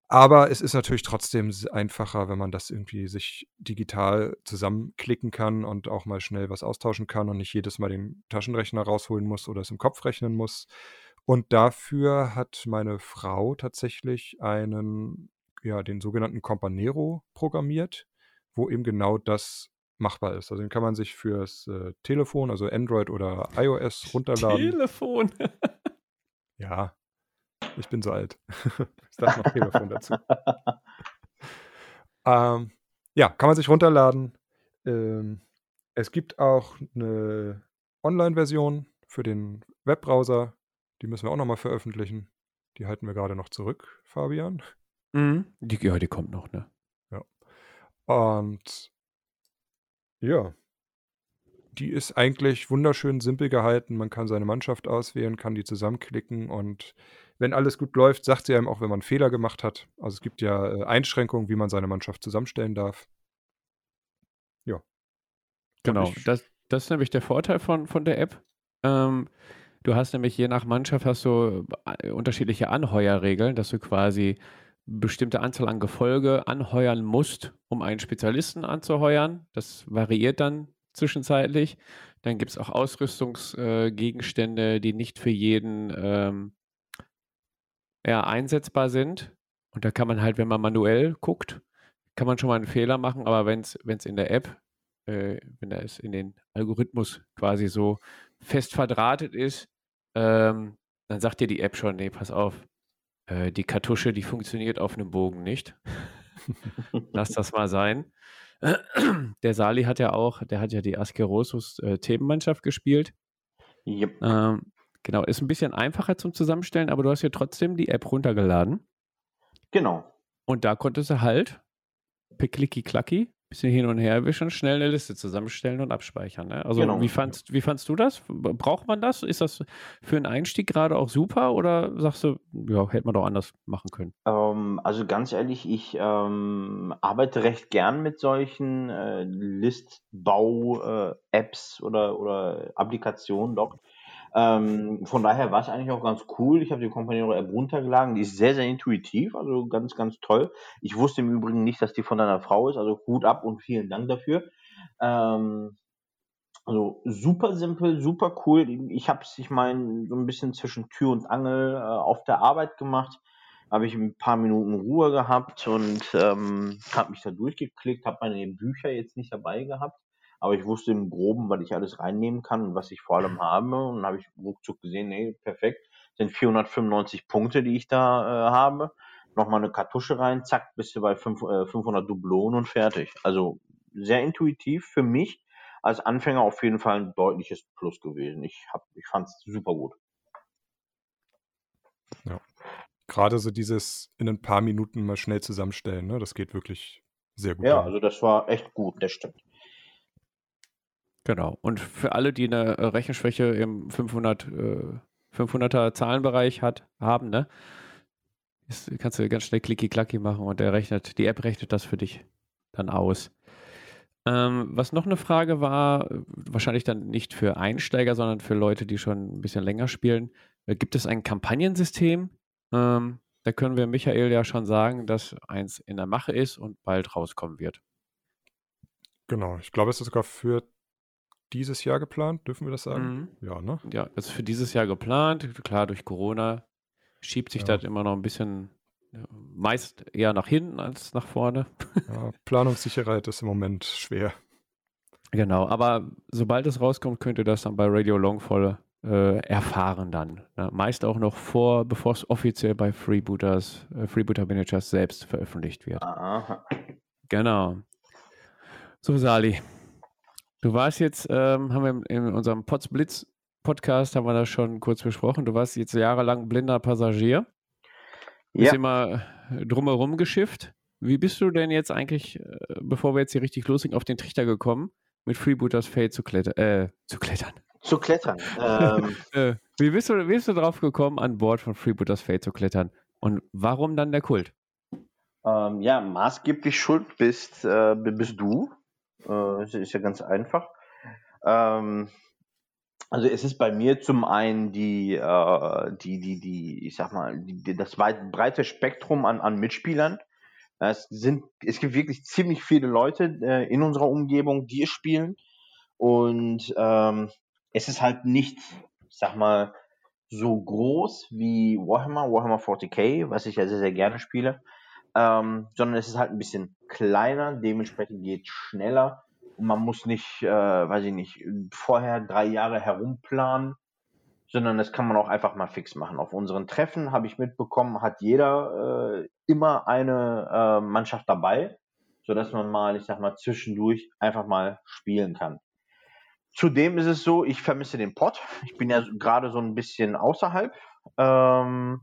Aber es ist natürlich trotzdem einfacher, wenn man das irgendwie sich digital zusammenklicken kann und auch mal schnell was austauschen kann und nicht jedes Mal den Taschenrechner rausholen muss oder es im Kopf rechnen muss. Und dafür hat meine Frau tatsächlich einen, ja, den sogenannten Companero programmiert, wo eben genau das machbar ist. Also den kann man sich fürs äh, Telefon, also Android oder iOS runterladen. Telefon. ja, ich bin so alt. ich sag noch Telefon dazu. ähm, ja, kann man sich runterladen. Ähm, es gibt auch eine Online-Version für den Webbrowser. Die müssen wir auch nochmal veröffentlichen. Die halten wir gerade noch zurück, Fabian. Mhm. Die, ja, die kommt noch, ne? Ja. Und ja, die ist eigentlich wunderschön simpel gehalten. Man kann seine Mannschaft auswählen, kann die zusammenklicken und wenn alles gut läuft, sagt sie einem auch, wenn man Fehler gemacht hat. Also es gibt ja äh, Einschränkungen, wie man seine Mannschaft zusammenstellen darf. Ja. Genau, das, das ist nämlich der Vorteil von, von der App. Ähm, du hast nämlich je nach Mannschaft hast du äh, unterschiedliche Anheuerregeln, dass du quasi bestimmte Anzahl an Gefolge anheuern musst, um einen Spezialisten anzuheuern. Das variiert dann zwischenzeitlich. Dann gibt es auch Ausrüstungsgegenstände, äh, die nicht für jeden ähm, ja, einsetzbar sind. Und da kann man halt, wenn man manuell guckt, kann man schon mal einen Fehler machen, aber wenn es in der App, äh, wenn da es in den Algorithmus quasi so fest verdrahtet ist, ähm, dann sagt dir die App schon, nee, pass auf, äh, die Kartusche, die funktioniert auf einem Bogen nicht. Lass das mal sein. Der Sali hat ja auch, der hat ja die Askerosus äh, Themenmannschaft gespielt. Yep. Ähm, Genau, ist ein bisschen einfacher zum Zusammenstellen, aber du hast ja trotzdem die App runtergeladen. Genau. Und da konntest du halt per Klicki-Klacki, bisschen hin und her wischen, schnell eine Liste zusammenstellen und abspeichern. Ne? Also genau. wie, fandst, wie fandst du das? Braucht man das? Ist das für einen Einstieg gerade auch super oder sagst du, ja, hätte man doch anders machen können? Ähm, also ganz ehrlich, ich ähm, arbeite recht gern mit solchen äh, Listbau-Apps äh, oder, oder Applikationen doch ähm, von daher war es eigentlich auch ganz cool. Ich habe die Companiero App runtergeladen. Die ist sehr, sehr intuitiv, also ganz, ganz toll. Ich wusste im Übrigen nicht, dass die von deiner Frau ist, also Hut ab und vielen Dank dafür. Ähm, also super simpel, super cool. Ich habe es, ich meine, so ein bisschen zwischen Tür und Angel äh, auf der Arbeit gemacht. Habe ich ein paar Minuten Ruhe gehabt und ähm, habe mich da durchgeklickt, habe meine Bücher jetzt nicht dabei gehabt aber ich wusste im Groben, was ich alles reinnehmen kann und was ich vor allem habe. Und dann habe ich ruckzuck gesehen, nee, perfekt, sind 495 Punkte, die ich da äh, habe. nochmal eine Kartusche rein, zack, bist du bei 5, äh, 500 Dublonen und fertig. Also sehr intuitiv für mich als Anfänger auf jeden Fall ein deutliches Plus gewesen. Ich, hab, ich fand es super gut. Ja. Gerade so dieses in ein paar Minuten mal schnell zusammenstellen, ne? das geht wirklich sehr gut. Ja, an. also das war echt gut, das stimmt. Genau. Und für alle, die eine Rechenschwäche im 500, äh, 500er Zahlenbereich hat, haben, ne? Jetzt kannst du ganz schnell klicki-klacki machen und der rechnet, die App rechnet das für dich dann aus. Ähm, was noch eine Frage war, wahrscheinlich dann nicht für Einsteiger, sondern für Leute, die schon ein bisschen länger spielen. Äh, gibt es ein Kampagnensystem? Ähm, da können wir Michael ja schon sagen, dass eins in der Mache ist und bald rauskommen wird. Genau, ich glaube, es ist sogar für dieses Jahr geplant, dürfen wir das sagen? Mhm. Ja, ne? Ja, das ist für dieses Jahr geplant. Klar, durch Corona schiebt sich ja. das immer noch ein bisschen meist eher nach hinten als nach vorne. Ja, Planungssicherheit ist im Moment schwer. Genau, aber sobald es rauskommt, könnt ihr das dann bei Radio Longfall äh, erfahren dann. Ne? Meist auch noch vor, bevor es offiziell bei Freebooters, äh, Freebooter Managers selbst veröffentlicht wird. Aha. Genau. So, Sali. Du warst jetzt, ähm, haben wir in unserem Potsblitz Podcast, haben wir das schon kurz besprochen, du warst jetzt jahrelang blinder Passagier. Ja. immer drumherum geschifft. Wie bist du denn jetzt eigentlich, äh, bevor wir jetzt hier richtig loslegen, auf den Trichter gekommen, mit Freebooters Fate zu, kletter äh, zu klettern? Zu klettern. Ähm. Äh, wie, bist du, wie bist du drauf gekommen, an Bord von Freebooters Fate zu klettern? Und warum dann der Kult? Ähm, ja, maßgeblich schuld bist, äh, bist du. Äh, ist ja ganz einfach. Ähm, also es ist bei mir zum einen die, äh, die, die, die, ich sag mal, die, das weit, breite Spektrum an, an Mitspielern. Es sind, es gibt wirklich ziemlich viele Leute äh, in unserer Umgebung, die es spielen. Und ähm, es ist halt nicht, ich sag mal, so groß wie Warhammer, Warhammer 40k, was ich ja sehr, sehr gerne spiele, ähm, sondern es ist halt ein bisschen kleiner, dementsprechend geht schneller und man muss nicht, äh, weiß ich nicht, vorher drei Jahre herumplanen, sondern das kann man auch einfach mal fix machen. Auf unseren Treffen habe ich mitbekommen, hat jeder äh, immer eine äh, Mannschaft dabei, sodass man mal, ich sag mal, zwischendurch einfach mal spielen kann. Zudem ist es so, ich vermisse den Pott. Ich bin ja gerade so ein bisschen außerhalb. Ähm,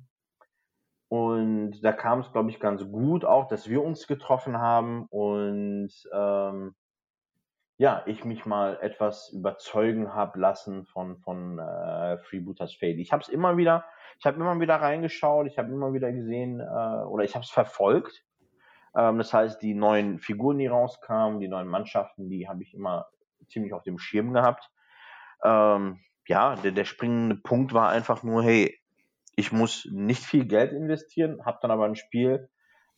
und da kam es, glaube ich, ganz gut auch, dass wir uns getroffen haben und ähm, ja, ich mich mal etwas überzeugen habe lassen von, von äh, Freebooters Fade. Ich habe es immer wieder, ich habe immer wieder reingeschaut, ich habe immer wieder gesehen äh, oder ich habe es verfolgt. Ähm, das heißt, die neuen Figuren, die rauskamen, die neuen Mannschaften, die habe ich immer ziemlich auf dem Schirm gehabt. Ähm, ja, der, der springende Punkt war einfach nur, hey, ich muss nicht viel Geld investieren, habe dann aber ein Spiel,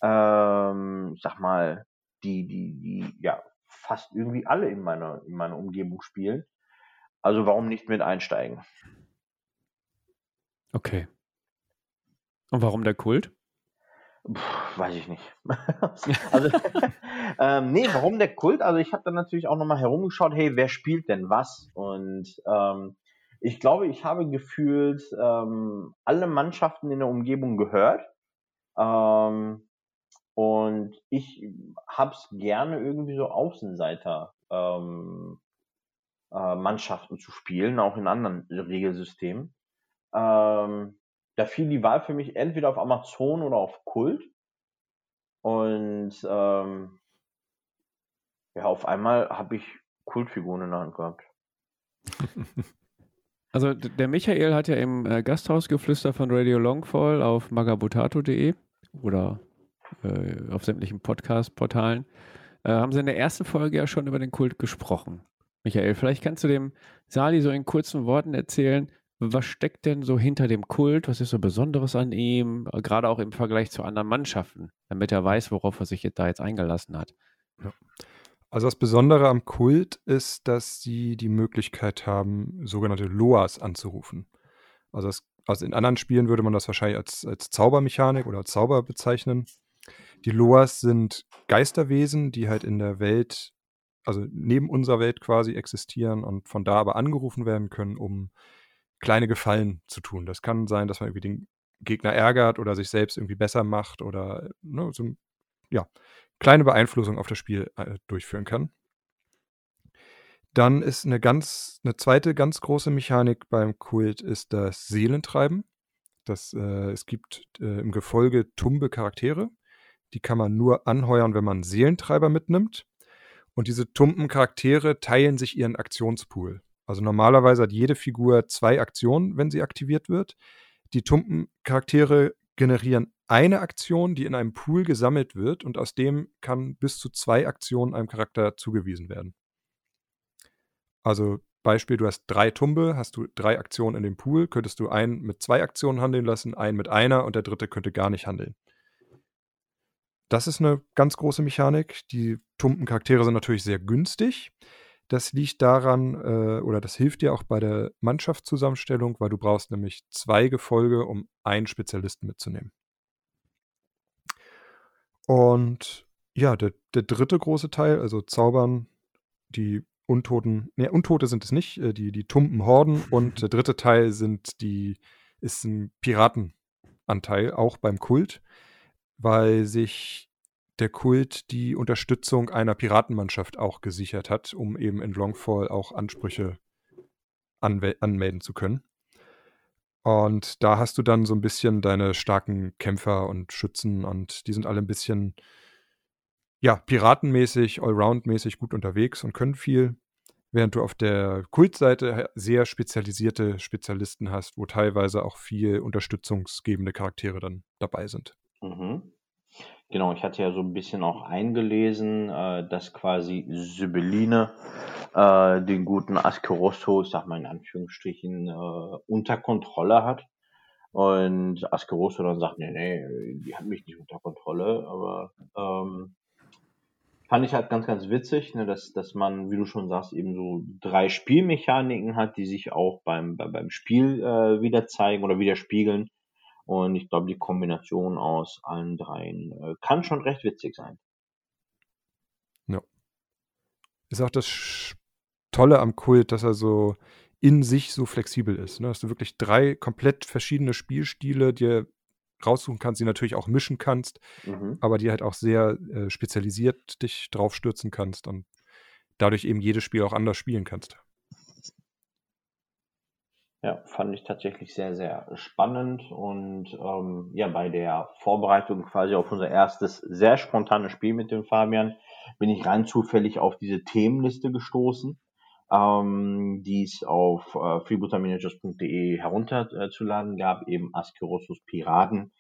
ähm, sag mal, die, die, die, ja, fast irgendwie alle in meiner, in meiner Umgebung spielen. Also warum nicht mit einsteigen? Okay. Und warum der Kult? Puh, weiß ich nicht. also, ähm, nee, warum der Kult? Also ich habe dann natürlich auch nochmal herumgeschaut, hey, wer spielt denn was? Und ähm, ich glaube, ich habe gefühlt ähm, alle Mannschaften in der Umgebung gehört. Ähm, und ich hab's gerne irgendwie so Außenseiter ähm, äh, Mannschaften zu spielen, auch in anderen Regelsystemen. Ähm, da fiel die Wahl für mich entweder auf Amazon oder auf Kult. Und ähm, ja, auf einmal habe ich Kultfiguren in der Hand gehabt. Also der Michael hat ja im äh, Gasthausgeflüster von Radio Longfall auf magabotato.de oder äh, auf sämtlichen Podcast-Portalen, äh, haben sie in der ersten Folge ja schon über den Kult gesprochen. Michael, vielleicht kannst du dem Sali so in kurzen Worten erzählen, was steckt denn so hinter dem Kult? Was ist so Besonderes an ihm? Gerade auch im Vergleich zu anderen Mannschaften, damit er weiß, worauf er sich da jetzt eingelassen hat. Ja. Also das Besondere am Kult ist, dass sie die Möglichkeit haben, sogenannte Loas anzurufen. Also, das, also in anderen Spielen würde man das wahrscheinlich als, als Zaubermechanik oder als Zauber bezeichnen. Die Loas sind Geisterwesen, die halt in der Welt, also neben unserer Welt quasi existieren und von da aber angerufen werden können, um kleine Gefallen zu tun. Das kann sein, dass man irgendwie den Gegner ärgert oder sich selbst irgendwie besser macht oder ne, so ja, kleine Beeinflussung auf das Spiel äh, durchführen kann. Dann ist eine ganz, eine zweite ganz große Mechanik beim Kult ist das Seelentreiben. Das, äh, es gibt äh, im Gefolge tumbe Charaktere. Die kann man nur anheuern, wenn man Seelentreiber mitnimmt. Und diese tumpen Charaktere teilen sich ihren Aktionspool. Also normalerweise hat jede Figur zwei Aktionen, wenn sie aktiviert wird. Die tumpen Charaktere generieren eine Aktion, die in einem Pool gesammelt wird und aus dem kann bis zu zwei Aktionen einem Charakter zugewiesen werden. Also Beispiel, du hast drei Tumbe, hast du drei Aktionen in dem Pool, könntest du einen mit zwei Aktionen handeln lassen, einen mit einer und der dritte könnte gar nicht handeln. Das ist eine ganz große Mechanik. Die tumpen Charaktere sind natürlich sehr günstig. Das liegt daran, äh, oder das hilft dir auch bei der Mannschaftszusammenstellung, weil du brauchst nämlich zwei Gefolge, um einen Spezialisten mitzunehmen. Und ja, der, der dritte große Teil, also Zaubern, die Untoten, ne, Untote sind es nicht, äh, die, die tumpen Horden und der dritte Teil sind die, ist ein Piratenanteil, auch beim Kult, weil sich der Kult die Unterstützung einer Piratenmannschaft auch gesichert hat, um eben in Longfall auch Ansprüche anmelden zu können. Und da hast du dann so ein bisschen deine starken Kämpfer und Schützen und die sind alle ein bisschen ja, piratenmäßig, allroundmäßig gut unterwegs und können viel, während du auf der Kultseite sehr spezialisierte Spezialisten hast, wo teilweise auch viel unterstützungsgebende Charaktere dann dabei sind. Mhm. Genau, ich hatte ja so ein bisschen auch eingelesen, äh, dass quasi Sibylline äh, den guten Askerosso, ich sag mal in Anführungsstrichen, äh, unter Kontrolle hat. Und Askerosso dann sagt, nee, nee, die hat mich nicht unter Kontrolle, aber ähm, fand ich halt ganz, ganz witzig, ne, dass, dass man, wie du schon sagst, eben so drei Spielmechaniken hat, die sich auch beim, beim Spiel äh, wieder zeigen oder widerspiegeln. Und ich glaube, die Kombination aus allen dreien äh, kann schon recht witzig sein. Ja. Ist auch das Tolle am Kult, dass er so in sich so flexibel ist. Ne? Dass du wirklich drei komplett verschiedene Spielstile dir raussuchen kannst, die natürlich auch mischen kannst, mhm. aber die halt auch sehr äh, spezialisiert dich drauf stürzen kannst und dadurch eben jedes Spiel auch anders spielen kannst. Ja, fand ich tatsächlich sehr, sehr spannend und ähm, ja, bei der Vorbereitung quasi auf unser erstes sehr spontanes Spiel mit dem Fabian bin ich rein zufällig auf diese Themenliste gestoßen, ähm, die es auf äh, freebootermanagers.de herunterzuladen gab, eben Askerosus Piraten,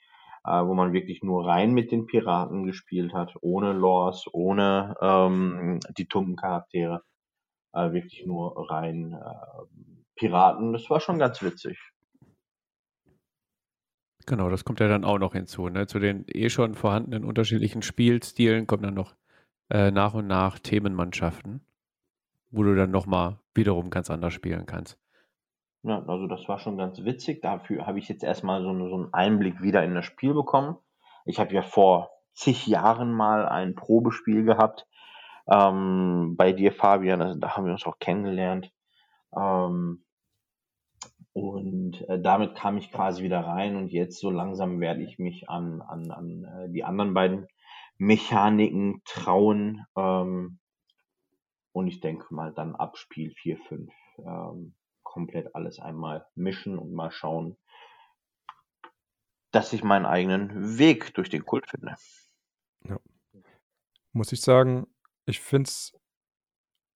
äh, wo man wirklich nur rein mit den Piraten gespielt hat, ohne Lores, ohne ähm, die Tumpencharaktere, äh, wirklich nur rein äh, Piraten. Das war schon ganz witzig. Genau, das kommt ja dann auch noch hinzu. Ne? Zu den eh schon vorhandenen unterschiedlichen Spielstilen kommen dann noch äh, nach und nach Themenmannschaften, wo du dann nochmal wiederum ganz anders spielen kannst. Ja, also das war schon ganz witzig. Dafür habe ich jetzt erstmal so, so einen Einblick wieder in das Spiel bekommen. Ich habe ja vor zig Jahren mal ein Probespiel gehabt ähm, bei dir, Fabian. Also da haben wir uns auch kennengelernt. Ähm, und äh, damit kam ich quasi wieder rein und jetzt so langsam werde ich mich an, an, an äh, die anderen beiden Mechaniken trauen. Ähm, und ich denke mal dann ab Spiel 4, 5 ähm, komplett alles einmal mischen und mal schauen, dass ich meinen eigenen Weg durch den Kult finde. Ja. Muss ich sagen, ich finde es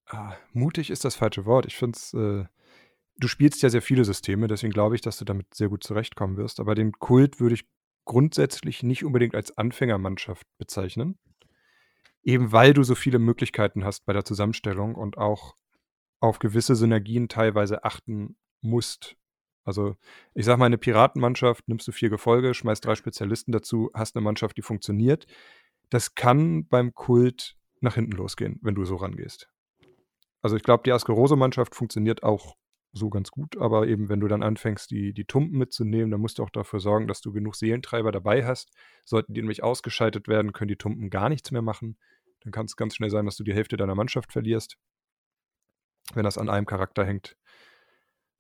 ah, mutig ist das falsche Wort. Ich finde es, äh, du spielst ja sehr viele Systeme, deswegen glaube ich, dass du damit sehr gut zurechtkommen wirst. Aber den Kult würde ich grundsätzlich nicht unbedingt als Anfängermannschaft bezeichnen. Eben weil du so viele Möglichkeiten hast bei der Zusammenstellung und auch auf gewisse Synergien teilweise achten musst. Also, ich sage mal, eine Piratenmannschaft, nimmst du vier Gefolge, schmeißt drei Spezialisten dazu, hast eine Mannschaft, die funktioniert. Das kann beim Kult nach hinten losgehen, wenn du so rangehst. Also ich glaube, die Askerose-Mannschaft funktioniert auch so ganz gut, aber eben, wenn du dann anfängst, die, die Tumpen mitzunehmen, dann musst du auch dafür sorgen, dass du genug Seelentreiber dabei hast. Sollten die nämlich ausgeschaltet werden, können die Tumpen gar nichts mehr machen. Dann kann es ganz schnell sein, dass du die Hälfte deiner Mannschaft verlierst, wenn das an einem Charakter hängt.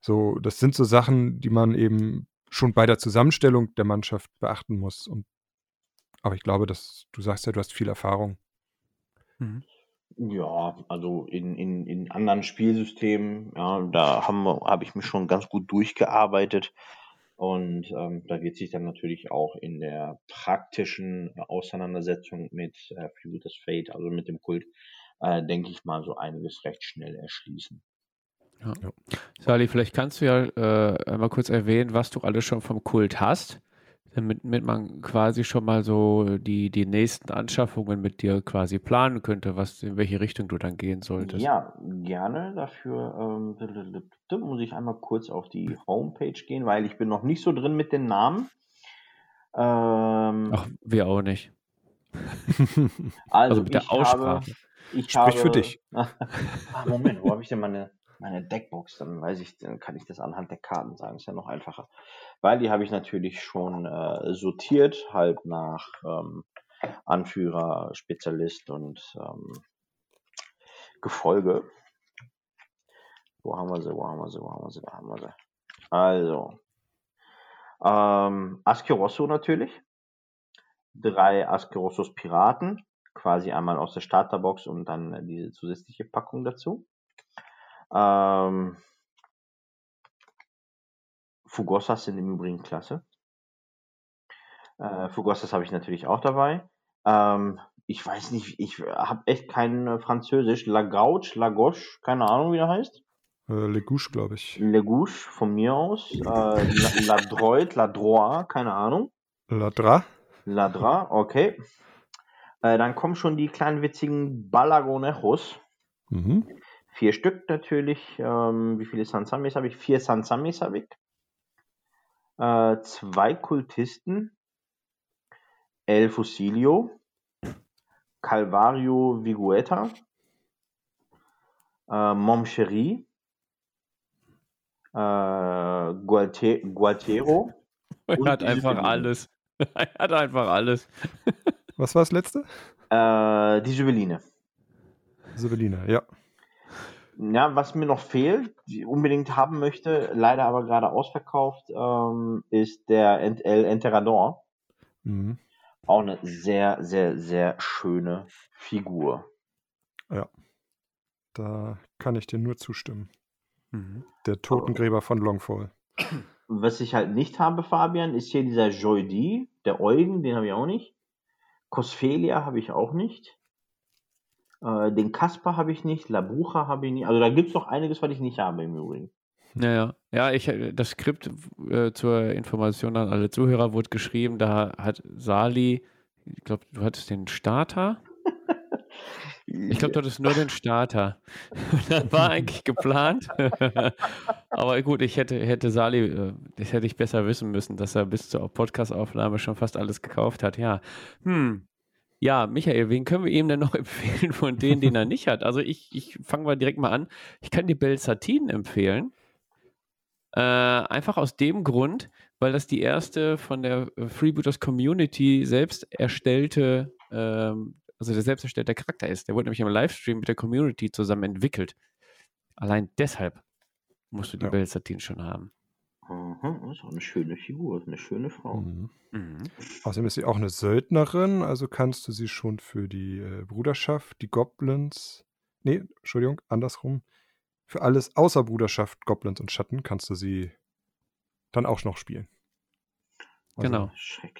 So, das sind so Sachen, die man eben schon bei der Zusammenstellung der Mannschaft beachten muss. Und, aber ich glaube, dass du sagst ja, du hast viel Erfahrung. Mhm. Ja, also in, in, in anderen Spielsystemen, ja, da habe hab ich mich schon ganz gut durchgearbeitet. Und ähm, da wird sich dann natürlich auch in der praktischen Auseinandersetzung mit äh, Freebooters Fate, also mit dem Kult, äh, denke ich mal, so einiges recht schnell erschließen. Ja. Ja. Sali, vielleicht kannst du ja äh, einmal kurz erwähnen, was du alles schon vom Kult hast, damit, damit man quasi schon mal so die, die nächsten Anschaffungen mit dir quasi planen könnte, was in welche Richtung du dann gehen solltest. Ja, gerne. Dafür ähm, muss ich einmal kurz auf die Homepage gehen, weil ich bin noch nicht so drin mit den Namen. Ähm, Ach, wir auch nicht. also, also mit der Aussprache. Habe, ich Sprich habe, für dich. ah, Moment, wo habe ich denn meine meine Deckbox, dann weiß ich, dann kann ich das anhand der Karten sagen. Ist ja noch einfacher. Weil die habe ich natürlich schon äh, sortiert, halt nach ähm, Anführer, Spezialist und ähm, Gefolge. Wo haben wir sie? Wo haben wir sie? Wo haben wir sie? Wo haben wir sie? Also, ähm, Askerosso natürlich. Drei Askerossos Piraten. Quasi einmal aus der Starterbox und dann diese zusätzliche Packung dazu. Ähm, Fugossas sind im Übrigen klasse. Äh, Fugossas habe ich natürlich auch dabei. Ähm, ich weiß nicht, ich habe echt kein äh, Französisch. La Gauche, La Gauche, keine Ahnung, wie der heißt. Äh, Legouche, glaube ich. Legouche, von mir aus. Äh, La, La Droit, La Droit, keine Ahnung. Ladra. Ladra, okay. Äh, dann kommen schon die kleinen witzigen Balagonejos. Mhm. Vier Stück natürlich. Ähm, wie viele Sansamis habe ich? Vier Sansamis habe ich. Äh, zwei Kultisten. El Fusilio. Calvario Vigueta. Äh, Momcherie. Äh, Gualte Gualtero. Er hat einfach alles. er hat einfach alles. Was war das letzte? Äh, die Juveline. Juveline, ja. Ja, was mir noch fehlt, die unbedingt haben möchte, leider aber gerade ausverkauft, ähm, ist der El Enterrador. Mhm. Auch eine sehr, sehr, sehr schöne Figur. Ja. Da kann ich dir nur zustimmen. Mhm. Der Totengräber von Longfall. Was ich halt nicht habe, Fabian, ist hier dieser Joydi, der Eugen, den habe ich auch nicht. Cosphelia habe ich auch nicht. Äh, den Kasper habe ich nicht, Labrucha habe ich nicht. Also da gibt es noch einiges, was ich nicht habe im Übrigen. Naja, ja, ich, äh, das Skript äh, zur Information an alle Zuhörer wurde geschrieben, da hat Sali, ich glaube, du hattest den Starter. Ich glaube, du hattest nur den Starter. das war eigentlich geplant. Aber gut, ich hätte, hätte Sali, äh, das hätte ich besser wissen müssen, dass er bis zur Podcast-Aufnahme schon fast alles gekauft hat. Ja, hm, ja, Michael, wen können wir ihm denn noch empfehlen von denen, den er nicht hat? Also ich, ich fange mal direkt mal an. Ich kann dir Belsatin empfehlen. Äh, einfach aus dem Grund, weil das die erste von der Freebooters Community selbst erstellte, ähm, also der selbst erstellte Charakter ist. Der wurde nämlich im Livestream mit der Community zusammen entwickelt. Allein deshalb musst du die ja. Belsatin schon haben. Aha, das ist auch eine schöne Figur, eine schöne Frau. Mhm. Mhm. Außerdem ist sie auch eine Söldnerin, also kannst du sie schon für die äh, Bruderschaft, die Goblins, nee, Entschuldigung, andersrum, für alles außer Bruderschaft, Goblins und Schatten kannst du sie dann auch noch spielen. Also genau.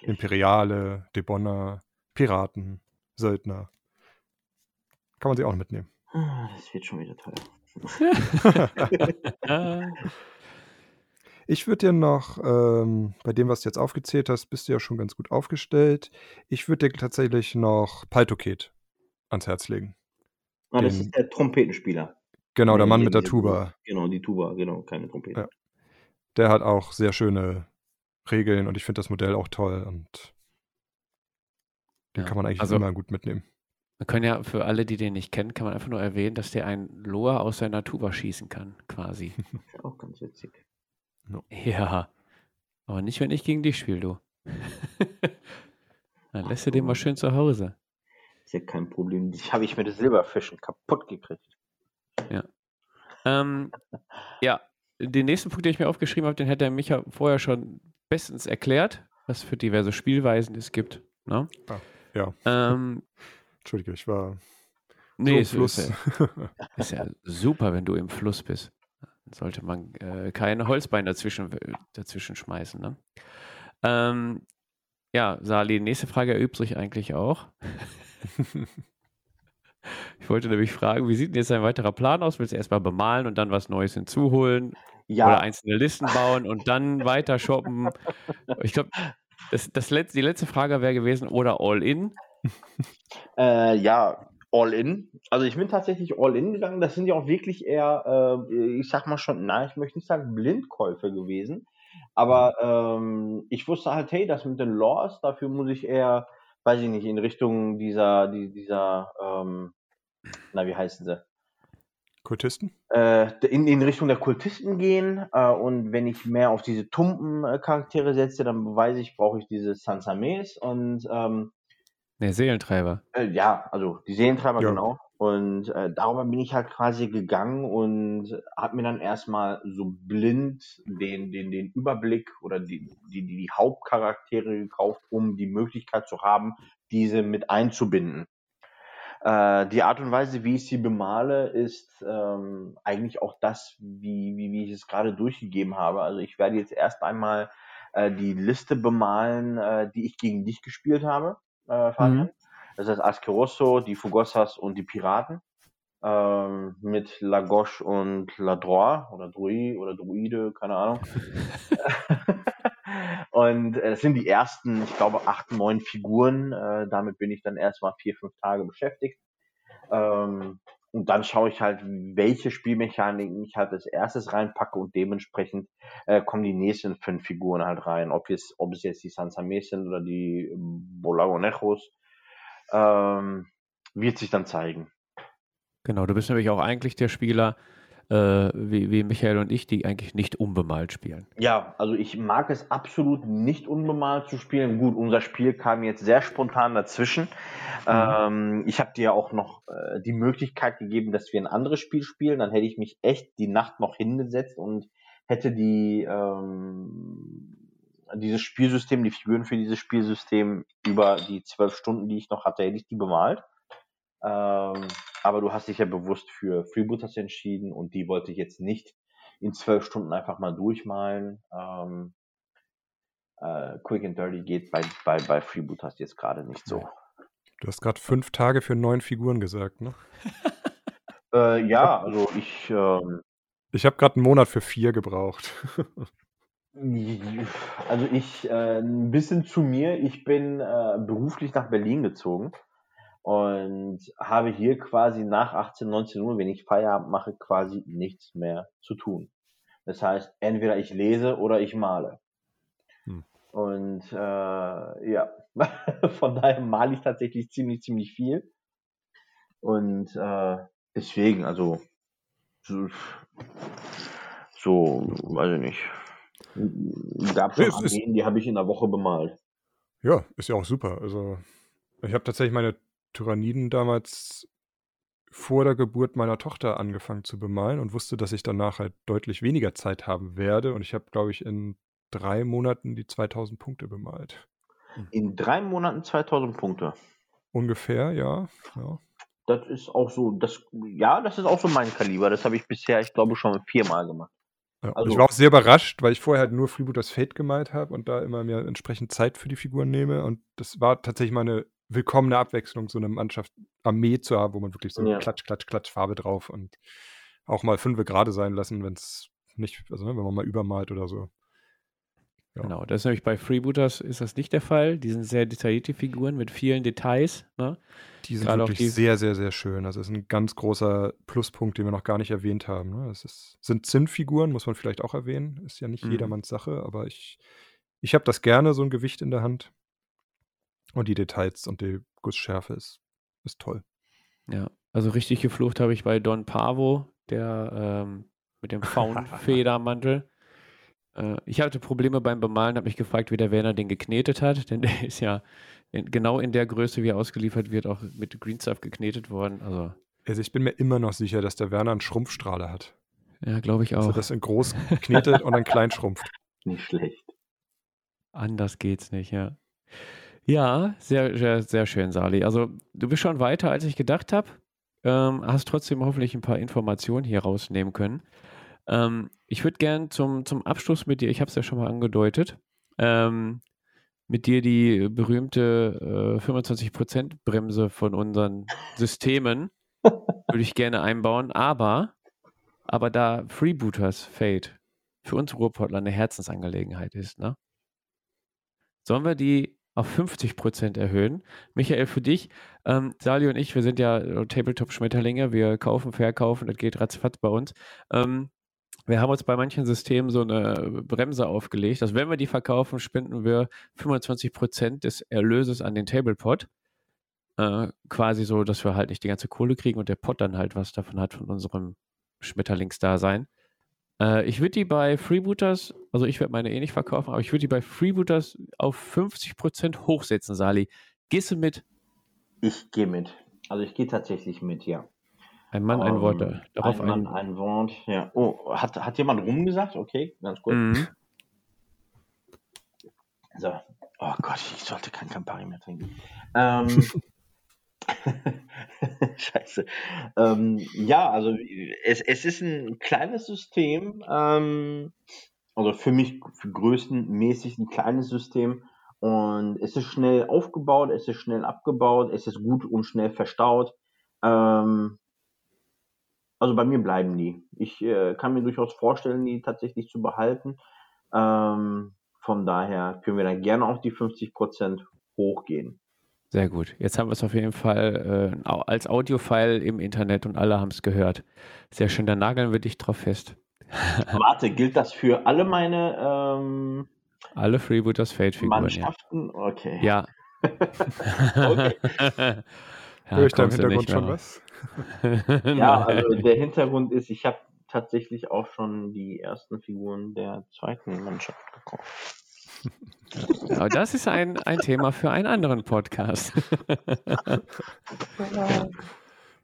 Imperiale, Debonner, Piraten, Söldner. Kann man sie auch mitnehmen. Ah, das wird schon wieder teuer. Ich würde dir noch, ähm, bei dem, was du jetzt aufgezählt hast, bist du ja schon ganz gut aufgestellt. Ich würde dir tatsächlich noch Paltoket ans Herz legen. Ah, das ist der Trompetenspieler. Genau, der Mann mit der Tuba. Genau, die Tuba, genau, keine Trompete. Ja. Der hat auch sehr schöne Regeln und ich finde das Modell auch toll und den ja. kann man eigentlich also, immer gut mitnehmen. Man kann ja für alle, die den nicht kennen, kann man einfach nur erwähnen, dass der ein Loa aus seiner Tuba schießen kann, quasi. Ist auch ganz witzig. No. Ja, aber nicht, wenn ich gegen dich spiele, du. Dann lässt du den mal schön zu Hause. Ist ja kein Problem. Ich habe ich mit Silberfischen kaputt gekriegt. Ja. Ähm, ja, den nächsten Punkt, den ich mir aufgeschrieben habe, den hätte er Micha vorher schon bestens erklärt, was für diverse Spielweisen es gibt. Ne? Ah, ja. Ähm, Entschuldige, ich war nee, so im es ist, ja, ist ja super, wenn du im Fluss bist. Sollte man äh, keine Holzbein dazwischen, dazwischen schmeißen. Ne? Ähm, ja, Sali, nächste Frage erübt sich eigentlich auch. ich wollte nämlich fragen, wie sieht denn jetzt dein weiterer Plan aus? Willst du erstmal bemalen und dann was Neues hinzuholen? Ja, Oder einzelne Listen bauen und dann weiter shoppen? Ich glaube, das, das letzte, die letzte Frage wäre gewesen, oder All-In? äh, ja, all in. Also ich bin tatsächlich all in gegangen. Das sind ja auch wirklich eher, äh, ich sag mal schon, na, ich möchte nicht sagen Blindkäufe gewesen. Aber ähm, ich wusste halt, hey, das mit den Laws, dafür muss ich eher, weiß ich nicht, in Richtung dieser, die, dieser, ähm, na, wie heißen sie? Kultisten? Äh, in, in Richtung der Kultisten gehen. Äh, und wenn ich mehr auf diese tumpen äh, Charaktere setze, dann beweise ich, brauche ich diese Sansames. Und ähm, Der Seelentreiber. äh, ja, also die Seelentreiber, Ja. genau. Und äh, darüber bin ich halt quasi gegangen und habe mir dann erstmal so blind den, den, den Überblick oder die, die, die, die Hauptcharaktere gekauft, um die Möglichkeit zu haben, diese mit einzubinden. Äh, die Art und Weise, wie ich sie bemale, ist ähm, eigentlich auch das, wie, wie, wie ich es gerade durchgegeben habe. Also ich werde jetzt erst einmal äh, die Liste bemalen, äh, die ich gegen dich gespielt habe, äh, Fabian. Das heißt Askerosso, die Fugossas und die Piraten. Ähm, mit Lagosche und Ladroit oder Drui oder Druide, keine Ahnung. und äh, das sind die ersten, ich glaube, acht, neun Figuren. Äh, damit bin ich dann erstmal vier, fünf Tage beschäftigt. Ähm, und dann schaue ich halt, welche Spielmechaniken ich halt als erstes reinpacke und dementsprechend äh, kommen die nächsten fünf Figuren halt rein. Ob, jetzt, ob es jetzt die Sansames sind oder die Bolagonejos, ähm, wird sich dann zeigen. Genau, du bist nämlich auch eigentlich der Spieler, äh, wie, wie Michael und ich, die eigentlich nicht unbemalt spielen. Ja, also ich mag es absolut nicht unbemalt zu spielen. Gut, unser Spiel kam jetzt sehr spontan dazwischen. Ähm, ich habe dir auch noch äh, die Möglichkeit gegeben, dass wir ein anderes Spiel spielen. Dann hätte ich mich echt die Nacht noch hingesetzt und hätte die ähm, dieses Spielsystem, die Figuren für dieses Spielsystem über die zwölf Stunden, die ich noch hatte, hätte ich die bemalt. Ähm, aber du hast dich ja bewusst für Freebooters entschieden und die wollte ich jetzt nicht in zwölf Stunden einfach mal durchmalen. Ähm, äh, Quick and Dirty geht bei, bei, bei Freebooters jetzt gerade nicht so. Du hast gerade fünf Tage für neun Figuren gesagt, ne? Äh, ja, also ich, ähm, Ich habe gerade einen Monat für vier gebraucht. also ich, äh, ein bisschen zu mir, ich bin äh, beruflich nach Berlin gezogen und habe hier quasi nach 18, 19 Uhr, wenn ich Feierabend mache, quasi nichts mehr zu tun. Das heißt, entweder ich lese oder ich male. Hm. Und äh, ja, von daher male ich tatsächlich ziemlich, ziemlich viel. Und äh, deswegen, also so, so weiß ich nicht. Gab schon Armeen, die habe ich in der Woche bemalt. ja, ist ja auch super. Also, ich habe tatsächlich meine Tyranniden damals vor der Geburt meiner Tochter angefangen zu bemalen und wusste, dass ich danach halt deutlich weniger Zeit haben werde. Und ich habe, glaube ich, in drei Monaten die 2000 Punkte bemalt. In drei Monaten 2000 Punkte. Ungefähr, ja. ja. Das ist auch so, das, ja, das ist auch so mein Kaliber. Das habe ich bisher, ich glaube, schon viermal gemacht. Ja, Also- ich war auch sehr überrascht, weil ich vorher halt nur Freebooters Fate gemalt habe und da immer mir entsprechend Zeit für die Figuren nehme. Und das war tatsächlich mal eine willkommene Abwechslung, so eine Mannschaft Armee zu haben, wo man wirklich so Ja. klatsch, klatsch, klatsch Farbe drauf und auch mal fünfe gerade sein lassen, wenn es nicht, also ne, wenn man mal übermalt oder so. Ja. Genau, das ist nämlich bei Freebooters ist das nicht der Fall. Die sind sehr detaillierte Figuren mit vielen Details. Ne? Die sind Gerade wirklich die- sehr, sehr, sehr schön. Also das ist ein ganz großer Pluspunkt, den wir noch gar nicht erwähnt haben. Ne? Das ist, sind Zinnfiguren, muss man vielleicht auch erwähnen. Ist ja nicht Mhm. jedermanns Sache, aber ich, ich habe das gerne, so ein Gewicht in der Hand. Und die Details und die Gussschärfe ist, ist toll. Ja, also richtig geflucht habe ich bei Don Pavo, der ähm, mit dem Faunfedermantel. äh, ich hatte Probleme beim Bemalen, habe mich gefragt, wie der Werner den geknetet hat, denn der ist ja in, genau in der Größe, wie er ausgeliefert wird, auch mit Green Stuff geknetet worden. Also, Also ich bin mir immer noch sicher, dass der Werner einen Schrumpfstrahler hat. ja, glaube ich Also auch. das in groß knetet und dann klein schrumpft. Nicht schlecht. Anders geht's nicht, ja. Ja, sehr, sehr, sehr schön, Sali. Also du bist schon weiter, als ich gedacht habe. Ähm, hast trotzdem hoffentlich ein paar Informationen hier rausnehmen können. Ähm, ich würde gern zum, zum Abschluss mit dir, ich habe es ja schon mal angedeutet, ähm, mit dir die berühmte äh, 25% Bremse von unseren Systemen würde ich gerne einbauen, aber, aber da Freebooters Fate für uns Ruhrpottler eine Herzensangelegenheit ist, ne? Sollen wir die auf 50% erhöhen? Michael, für dich, ähm, Sali und ich, wir sind ja Tabletop-Schmetterlinge, wir kaufen, verkaufen, das geht ratzfatz bei uns. Ähm, wir haben uns bei manchen Systemen so eine Bremse aufgelegt, dass wenn wir die verkaufen, spenden wir 25% des Erlöses an den Tablepot. Äh, quasi so, dass wir halt nicht die ganze Kohle kriegen und der Pot dann halt was davon hat von unserem Schmetterlingsdasein. Äh, ich würde die bei Freebooters, also ich werde meine eh nicht verkaufen, aber ich würde die bei Freebooters auf 50% hochsetzen, Sali. Gehst du mit? Ich gehe mit. Also ich gehe tatsächlich mit, ja. Ein Mann, ein Wort. Ähm, Darauf ein Mann, ein Wort. Ja. Oh, hat, hat jemand rumgesagt? Okay, ganz gut. Mhm. So. Oh Gott, ich sollte kein Campari mehr trinken. Ähm, Scheiße. Ähm, ja, also es, es ist ein kleines System, ähm, also für mich für größtenmäßig ein kleines System und es ist schnell aufgebaut, es ist schnell abgebaut, es ist gut und schnell verstaut. Ähm, also bei mir bleiben die. Ich äh, kann mir durchaus vorstellen, die tatsächlich zu behalten. Ähm, von daher können wir da gerne auf die 50% hochgehen. Sehr gut. Jetzt haben wir es auf jeden Fall äh, als Audiofile im Internet und alle haben es gehört. Sehr schön, da nageln wir dich drauf fest. Warte, gilt das für alle meine ähm, alle Freebooters Fate-Figuren? Mannschaften? Ja. Okay. Ja. okay. ja, Hör ich da im Hintergrund schon was? ja, also der Hintergrund ist, ich habe tatsächlich auch schon die ersten Figuren der zweiten Mannschaft gekauft. Aber das ist ein, ein Thema für einen anderen Podcast.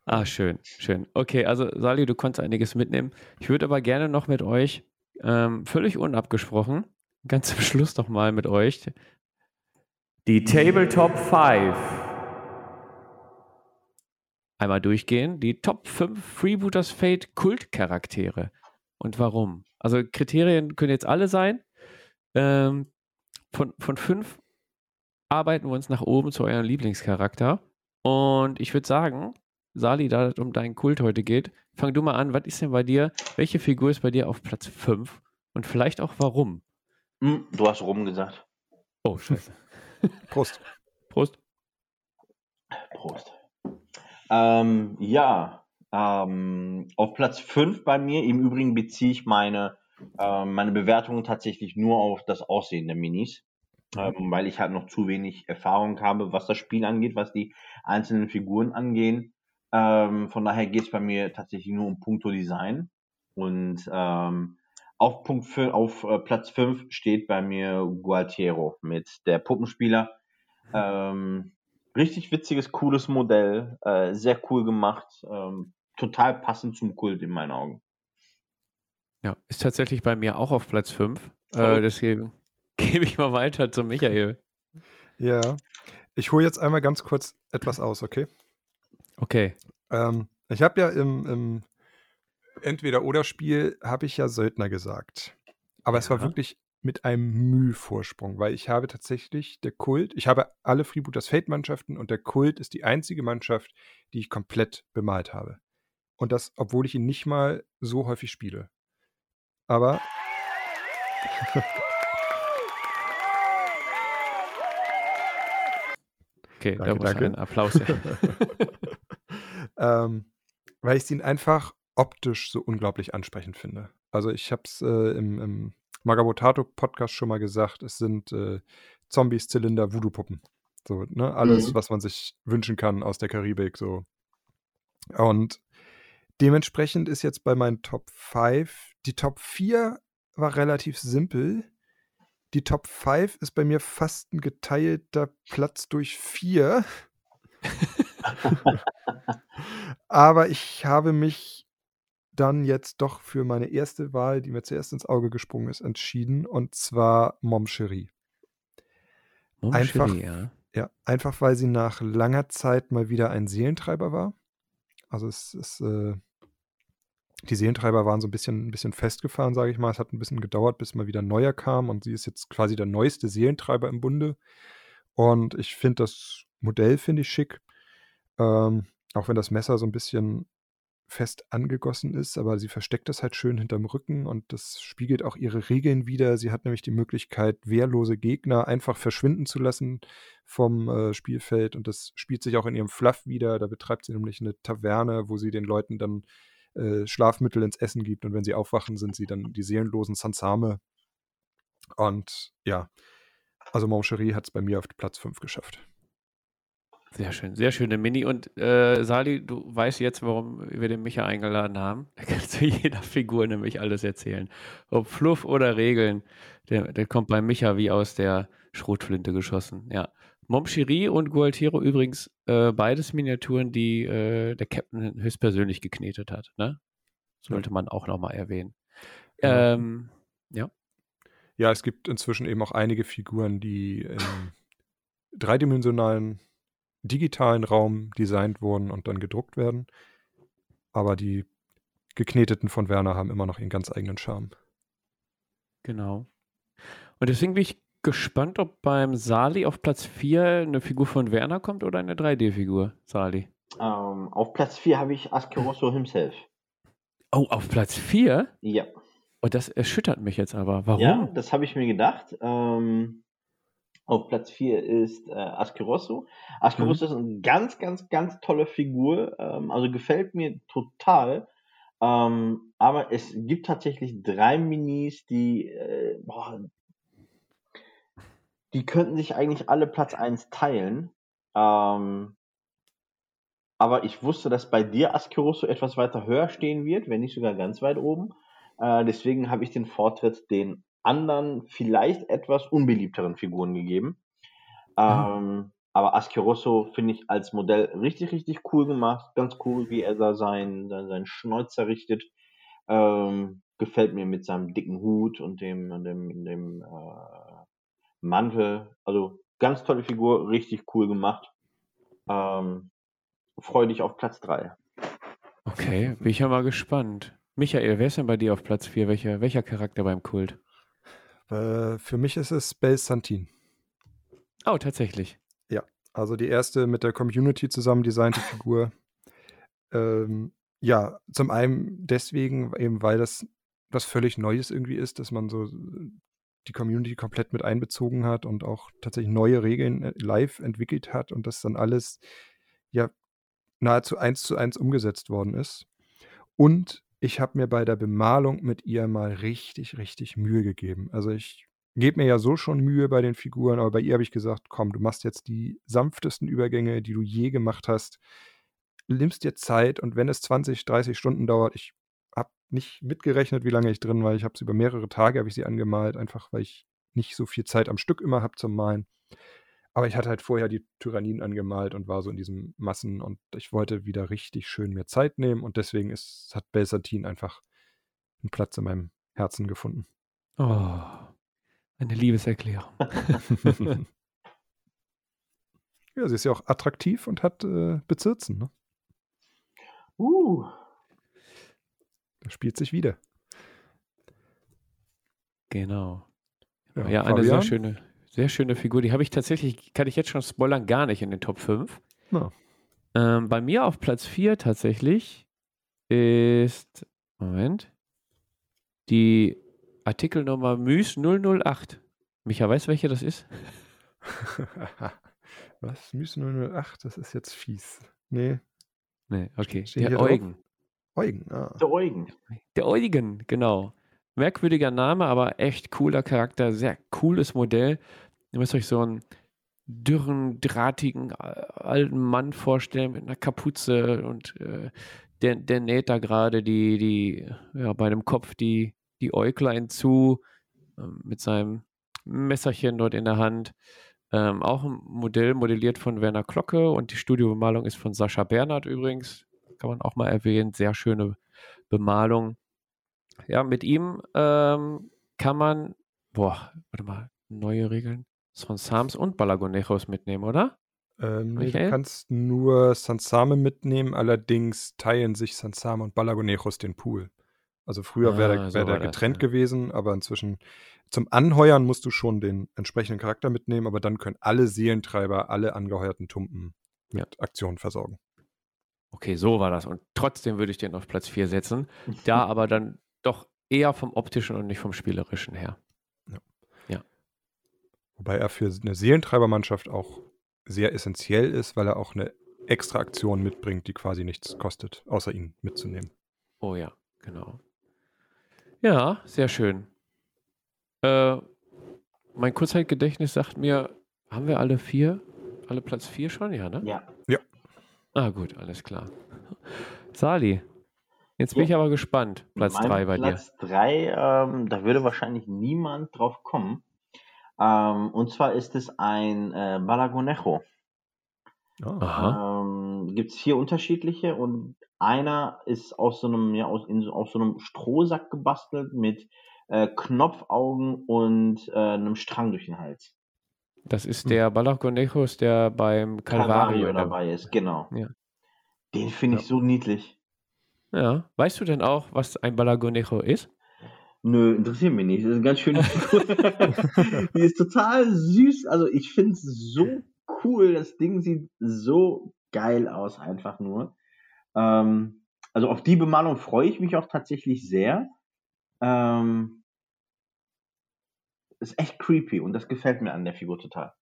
ah, schön, schön. Okay, also Sali, du konntest einiges mitnehmen. Ich würde aber gerne noch mit euch, ähm, völlig unabgesprochen, ganz zum Schluss noch mal mit euch, die Tabletop 5 einmal durchgehen. Die Top 5 Freebooters Fate Kultcharaktere. Und warum? Also Kriterien können jetzt alle sein. Ähm, von, von fünf arbeiten wir uns nach oben zu eurem Lieblingscharakter. Und ich würde sagen, Sali, da es um deinen Kult heute geht, fang du mal an. Was ist denn bei dir? Welche Figur ist bei dir auf Platz 5? Und vielleicht auch warum? Hm, du hast rum gesagt. Oh, scheiße. Prost. Prost. Prost. Ähm, ja, ähm, auf Platz 5 bei mir, im Übrigen beziehe ich meine ähm, meine Bewertungen tatsächlich nur auf das Aussehen der Minis, ähm, weil ich halt noch zu wenig Erfahrung habe, was das Spiel angeht, was die einzelnen Figuren angehen. Ähm, von daher geht es bei mir tatsächlich nur um Punkto Design. Und ähm, auf, Punkt für, auf äh, Platz 5 steht bei mir Gualtiero mit der Puppenspieler. Mhm. Ähm, richtig witziges, cooles Modell, äh, sehr cool gemacht, ähm, total passend zum Kult in meinen Augen. Ja, ist tatsächlich bei mir auch auf Platz 5. Äh, deswegen gebe ich mal weiter zu Michael. Ja, ich hole jetzt einmal ganz kurz etwas aus, okay? Okay. Ähm, ich habe ja im, im Entweder-Oder-Spiel habe ich ja Söldner gesagt. Aber ja. es war wirklich mit einem Mühvorsprung, weil ich habe tatsächlich der Kult, ich habe alle Freebooters Fate-Mannschaften und der Kult ist die einzige Mannschaft, die ich komplett bemalt habe. Und das, obwohl ich ihn nicht mal so häufig spiele. Aber. okay, danke, da muss danke. ein Applaus her. ähm, weil ich ihn einfach optisch so unglaublich ansprechend finde. Also ich habe es äh, im, im Magabotato-Podcast schon mal gesagt, es sind äh, Zombies, Zylinder, Voodoo-Puppen. So, ne? Alles, mhm. was man sich wünschen kann aus der Karibik. So. Und dementsprechend ist jetzt bei meinen Top 5 die Top 4 war relativ simpel. Die Top 5 ist bei mir fast ein geteilter Platz durch 4. Aber ich habe mich dann jetzt doch für meine erste Wahl, die mir zuerst ins Auge gesprungen ist, entschieden. Und zwar Mom Cherie. Einfach, ja. ja. einfach weil sie nach langer Zeit mal wieder ein Seelentreiber war. Also es ist, äh, die Seelentreiber waren so ein bisschen, ein bisschen festgefahren, sage ich mal. Es hat ein bisschen gedauert, bis mal wieder ein neuer kam und sie ist jetzt quasi der neueste Seelentreiber im Bunde. Und ich finde das Modell, finde ich schick. Ähm, auch wenn das Messer so ein bisschen fest angegossen ist, aber sie versteckt das halt schön hinterm Rücken und das spiegelt auch ihre Regeln wider. Sie hat nämlich die Möglichkeit, wehrlose Gegner einfach verschwinden zu lassen vom äh, Spielfeld und das spielt sich auch in ihrem Fluff wieder. Da betreibt sie nämlich eine Taverne, wo sie den Leuten dann äh, Schlafmittel ins Essen gibt und wenn sie aufwachen, sind sie dann die seelenlosen Sansame. Und ja, also Moncherie hat es bei mir auf Platz 5 geschafft. Sehr schön, sehr schöne Mini. Und äh, Sali, du weißt jetzt, warum wir den Micha eingeladen haben. Er kann zu jeder Figur nämlich alles erzählen. Ob Fluff oder Regeln, der, der kommt bei Micha wie aus der Schrotflinte geschossen. Ja. Momchiri und Gualtiero übrigens äh, beides Miniaturen, die äh, der Captain höchstpersönlich geknetet hat. Ne? Sollte man auch nochmal erwähnen. Ja. Ähm, ja. Ja, es gibt inzwischen eben auch einige Figuren, die im dreidimensionalen digitalen Raum designt wurden und dann gedruckt werden. Aber die gekneteten von Werner haben immer noch ihren ganz eigenen Charme. Genau. Und deswegen bin ich gespannt, ob beim Sali auf Platz 4 eine Figur von Werner kommt oder eine 3D-Figur, Sali. Ähm, auf Platz 4 habe ich Askeroso himself. Oh, auf Platz 4? Ja. Und oh, das erschüttert mich jetzt aber. Warum? Ja, das habe ich mir gedacht. Ähm, auf Platz 4 ist äh, Askeroso. Askeroso mhm. ist eine ganz, ganz, ganz tolle Figur. Ähm, also gefällt mir total. Ähm, aber es gibt tatsächlich drei Minis, die, äh, boah, die könnten sich eigentlich alle Platz 1 teilen. Ähm, aber ich wusste, dass bei dir Askeroso etwas weiter höher stehen wird, wenn nicht sogar ganz weit oben. Äh, deswegen habe ich den Vortritt den anderen, vielleicht etwas unbeliebteren Figuren gegeben. Mhm. Ähm, aber Askeroso finde ich als Modell richtig, richtig cool gemacht. Ganz cool, wie er da seinen, seinen Schnäuzer richtet. Ähm, gefällt mir mit seinem dicken Hut und dem, dem, dem äh, Mantel. Also ganz tolle Figur, richtig cool gemacht. Ähm, Freue dich auf Platz 3. Okay, bin ich ja mal gespannt. Michael, wer ist denn bei dir auf Platz 4? Welcher, welcher Charakter beim Kult? Äh, für mich ist es Belle Santin. Oh, tatsächlich. Ja, also die erste mit der Community zusammen designte Figur. Ähm, ja, zum einen deswegen, eben weil das was völlig Neues irgendwie ist, dass man so die Community komplett mit einbezogen hat und auch tatsächlich neue Regeln äh, live entwickelt hat und das dann alles ja nahezu eins zu eins umgesetzt worden ist. Und ich habe mir bei der Bemalung mit ihr mal richtig, richtig Mühe gegeben. Also ich gebe mir ja so schon Mühe bei den Figuren, aber bei ihr habe ich gesagt, komm, du machst jetzt die sanftesten Übergänge, die du je gemacht hast. Nimmst dir Zeit und wenn es 20, 30 Stunden dauert, ich nicht mitgerechnet, wie lange ich drin war. Ich habe sie über mehrere Tage habe ich sie angemalt, einfach weil ich nicht so viel Zeit am Stück immer habe zum Malen. Aber ich hatte halt vorher die Tyrannien angemalt und war so in diesen Massen und ich wollte wieder richtig schön mir Zeit nehmen und deswegen ist, hat Belsatin einfach einen Platz in meinem Herzen gefunden. Oh, eine Liebeserklärung. ja, sie ist ja auch attraktiv und hat äh, Bezirzen. Ne? Uh. Das spielt sich wieder. Genau. Ja, ja eine sehr schöne, sehr schöne Figur. Die habe ich tatsächlich, kann ich jetzt schon spoilern, gar nicht in den Top 5. Ja. Ähm, bei mir auf Platz 4 tatsächlich ist, Moment, die Artikelnummer Müs 008. Micha, weißt du, welche das ist? Was? Müs 008? Das ist jetzt fies. Nee. Nee, okay. Ste der Eugen. Eugen, ah. Der Eugen. Der Eugen, genau. Merkwürdiger Name, aber echt cooler Charakter, sehr cooles Modell. Ihr müsst euch so einen dürren, drahtigen alten Mann vorstellen mit einer Kapuze und äh, der, der näht da gerade die, die, ja, bei dem Kopf die, die Äuglein zu äh, mit seinem Messerchen dort in der Hand. Ähm, auch ein Modell modelliert von Werner Glocke und die Studiobemalung ist von Sascha Bernhard übrigens. Kann man auch mal erwähnen. Sehr schöne Bemalung ja, mit ihm ähm, kann man, boah, warte mal, neue Regeln. Sonsams und Balagonejos mitnehmen, oder? Ähm, nee, du kannst nur Sansame mitnehmen, allerdings teilen sich Sansame und Balagonejos den Pool. Also früher wäre Ah, der, so wär der war das, getrennt ja. gewesen, aber inzwischen zum Anheuern musst du schon den entsprechenden Charakter mitnehmen, aber dann können alle Seelentreiber alle angeheuerten Tumpen mit Aktionen versorgen. Okay, so war das. Und trotzdem würde ich den auf Platz 4 setzen. Da aber dann doch eher vom optischen und nicht vom spielerischen her. Wobei er für eine Seelentreibermannschaft auch sehr essentiell ist, weil er auch eine extra Aktion mitbringt, die quasi nichts kostet, außer ihn mitzunehmen. Oh ja, genau. Ja, sehr schön. Äh, mein Kurzzeitgedächtnis sagt mir, haben wir alle vier? Alle Platz 4 schon? Ja, ne? Ja. Ah, gut, alles klar. Sali, jetzt bin Ja. ich aber gespannt. Platz Mein 3 bei dir. Platz 3, ähm, da würde wahrscheinlich niemand drauf kommen. Ähm, und zwar ist es ein äh, Balagonejo. Ah. Aha. Ähm, Gibt es vier unterschiedliche und einer ist aus so einem, ja, aus, in, so- aus so einem Strohsack gebastelt mit äh, Knopfaugen und äh, einem Strang durch den Hals. Das ist Hm. der Balagonejos, der beim Calvario, der- dabei ist, genau. Ja. Den finde ich Ja. so niedlich. Ja. Weißt du denn auch, was ein Balagonejo ist? Nö, interessiert mich nicht. Das ist ganz schön. die ist total süß. Also ich finde es so cool. Das Ding sieht so geil aus, einfach nur. Ähm, also auf die Bemalung freue ich mich auch tatsächlich sehr. Ähm, ist echt creepy und das gefällt mir an der Figur total.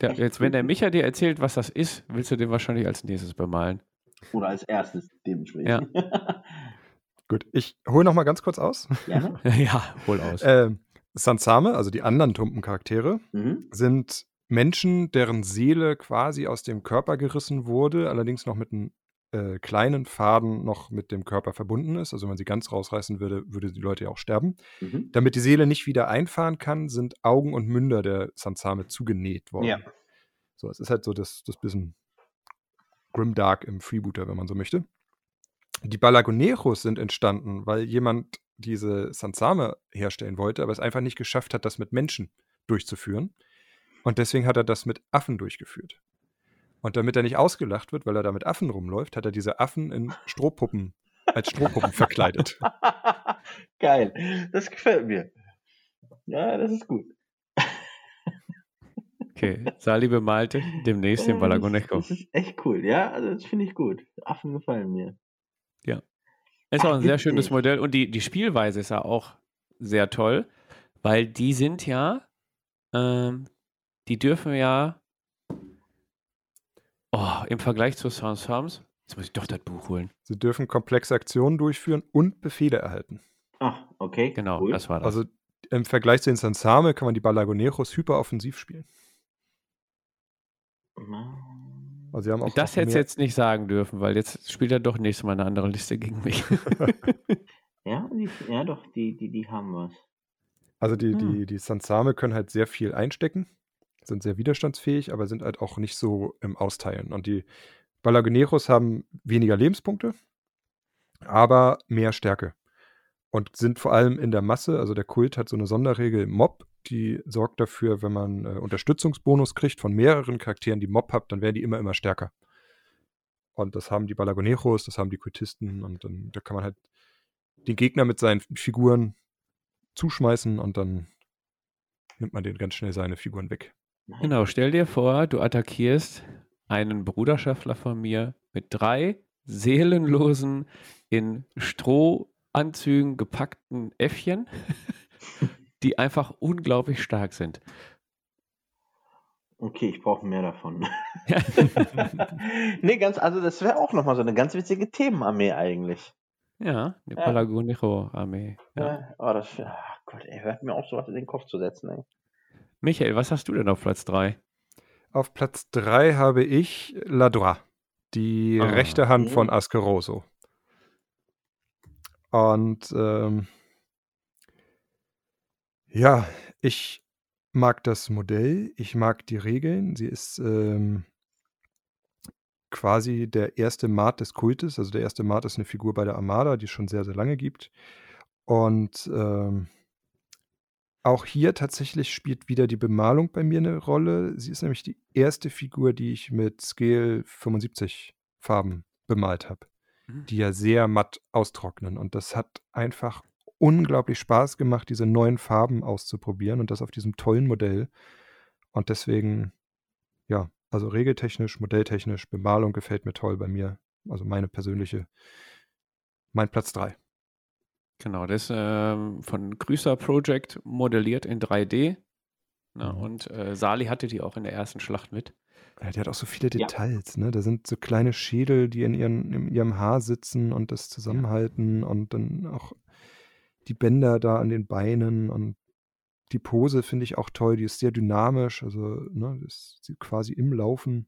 Ja, Echt jetzt, wenn der creepy. Micha dir erzählt, was das ist, willst du den wahrscheinlich als nächstes bemalen. Oder als erstes dementsprechend. Gut, ich hole noch mal ganz kurz aus. Gerne. ja, wohl aus. Ähm, Sansame, also die anderen Tumpencharaktere, Mhm. sind Menschen, deren Seele quasi aus dem Körper gerissen wurde, allerdings noch mit einem äh, kleinen Faden noch mit dem Körper verbunden ist. Also wenn man sie ganz rausreißen würde, würde die Leute ja auch sterben. Mhm. Damit die Seele nicht wieder einfahren kann, sind Augen und Münder der Sansame zugenäht worden. Ja. So, es ist halt so das, das bisschen Grimdark im Freebooter, wenn man so möchte. Die Balagoneros sind entstanden, weil jemand diese Sansame herstellen wollte, aber es einfach nicht geschafft hat, das mit Menschen durchzuführen. Und deswegen hat er das mit Affen durchgeführt. Und damit er nicht ausgelacht wird, weil er da mit Affen rumläuft, hat er diese Affen in Strohpuppen, als Strohpuppen verkleidet. Geil. Das gefällt mir. Ja, das ist gut. Okay, Sali bemalte demnächst den Ja, Balagonejo. Das, ist echt cool, ja. Also das finde ich gut. Affen gefallen mir. Ist auch Ach, ein sehr schönes. Modell und die, die Spielweise ist ja auch sehr toll, weil die sind ja, ähm, die dürfen ja, oh, im Vergleich zu Sans Farms, jetzt muss ich doch das Buch holen. Sie dürfen komplexe Aktionen durchführen und Befehle erhalten. Ach, okay. Genau, cool. das war das. Also im Vergleich zu den Sansame kann man die Balagoneros hyperoffensiv spielen. Also sie haben auch das du mehr- jetzt nicht sagen dürfen, weil jetzt spielt er doch nächstes Mal eine andere Liste gegen mich. Ja, die, ja doch, die, die, die haben was. Also die, Hm. die, die Sansame können halt sehr viel einstecken, sind sehr widerstandsfähig, aber sind halt auch nicht so im Austeilen. Und die Balagoneros haben weniger Lebenspunkte, aber mehr Stärke. Und sind vor allem in der Masse, also der Kult hat so eine Sonderregel Mob, die sorgt dafür, wenn man äh, Unterstützungsbonus kriegt von mehreren Charakteren, die Mob habt, dann werden die immer, immer stärker. Und das haben die Balagoneros, das haben die Kultisten und dann da kann man halt den Gegner mit seinen Figuren zuschmeißen und dann nimmt man den ganz schnell seine Figuren weg. Nein. genau, stell dir vor, du attackierst einen Bruderschaftler von mir mit drei seelenlosen, in Strohanzügen gepackten Äffchen, die einfach unglaublich stark sind. Okay, ich brauche mehr davon. Ja. nee, ganz, also das wäre auch nochmal so eine ganz witzige Themenarmee eigentlich. Ja, die Ja. Palagonejo-Armee. Ja. Ja. Oh, das, ach Gott, ey, hört mir auf, sowas in den Kopf zu setzen, ey. Michael, was hast du denn auf Platz 3? Auf Platz 3 habe ich Ladra, die Ah, rechte Hand von Askeroso. Und ähm, ja, ich mag das Modell, ich mag die Regeln. Sie ist ähm, quasi der erste Mat des Kultes. Also der erste Mat ist eine Figur bei der Armada, die es schon sehr, sehr lange gibt. Und ähm, auch hier tatsächlich spielt wieder die Bemalung bei mir eine Rolle. Sie ist nämlich die erste Figur, die ich mit Scale 75 Farben bemalt habe, Mhm. die ja sehr matt austrocknen. Und das hat einfach unglaublich Spaß gemacht, diese neuen Farben auszuprobieren und das auf diesem tollen Modell. Und deswegen, ja, also regeltechnisch, modelltechnisch, Bemalung gefällt mir toll bei mir. Also meine persönliche, mein Platz 3. Genau, das ist ähm, von Grüßer Project modelliert in 3D. Na, Mhm. und äh, Sali hatte die auch in der ersten Schlacht mit. Ja, die hat auch so viele Ja. Details, ne? Da sind so kleine Schädel, die in, ihren, in ihrem Haar sitzen und das zusammenhalten und dann auch die Bänder da an den Beinen und die Pose finde ich auch toll, die ist sehr dynamisch, also ne, das ist quasi im Laufen.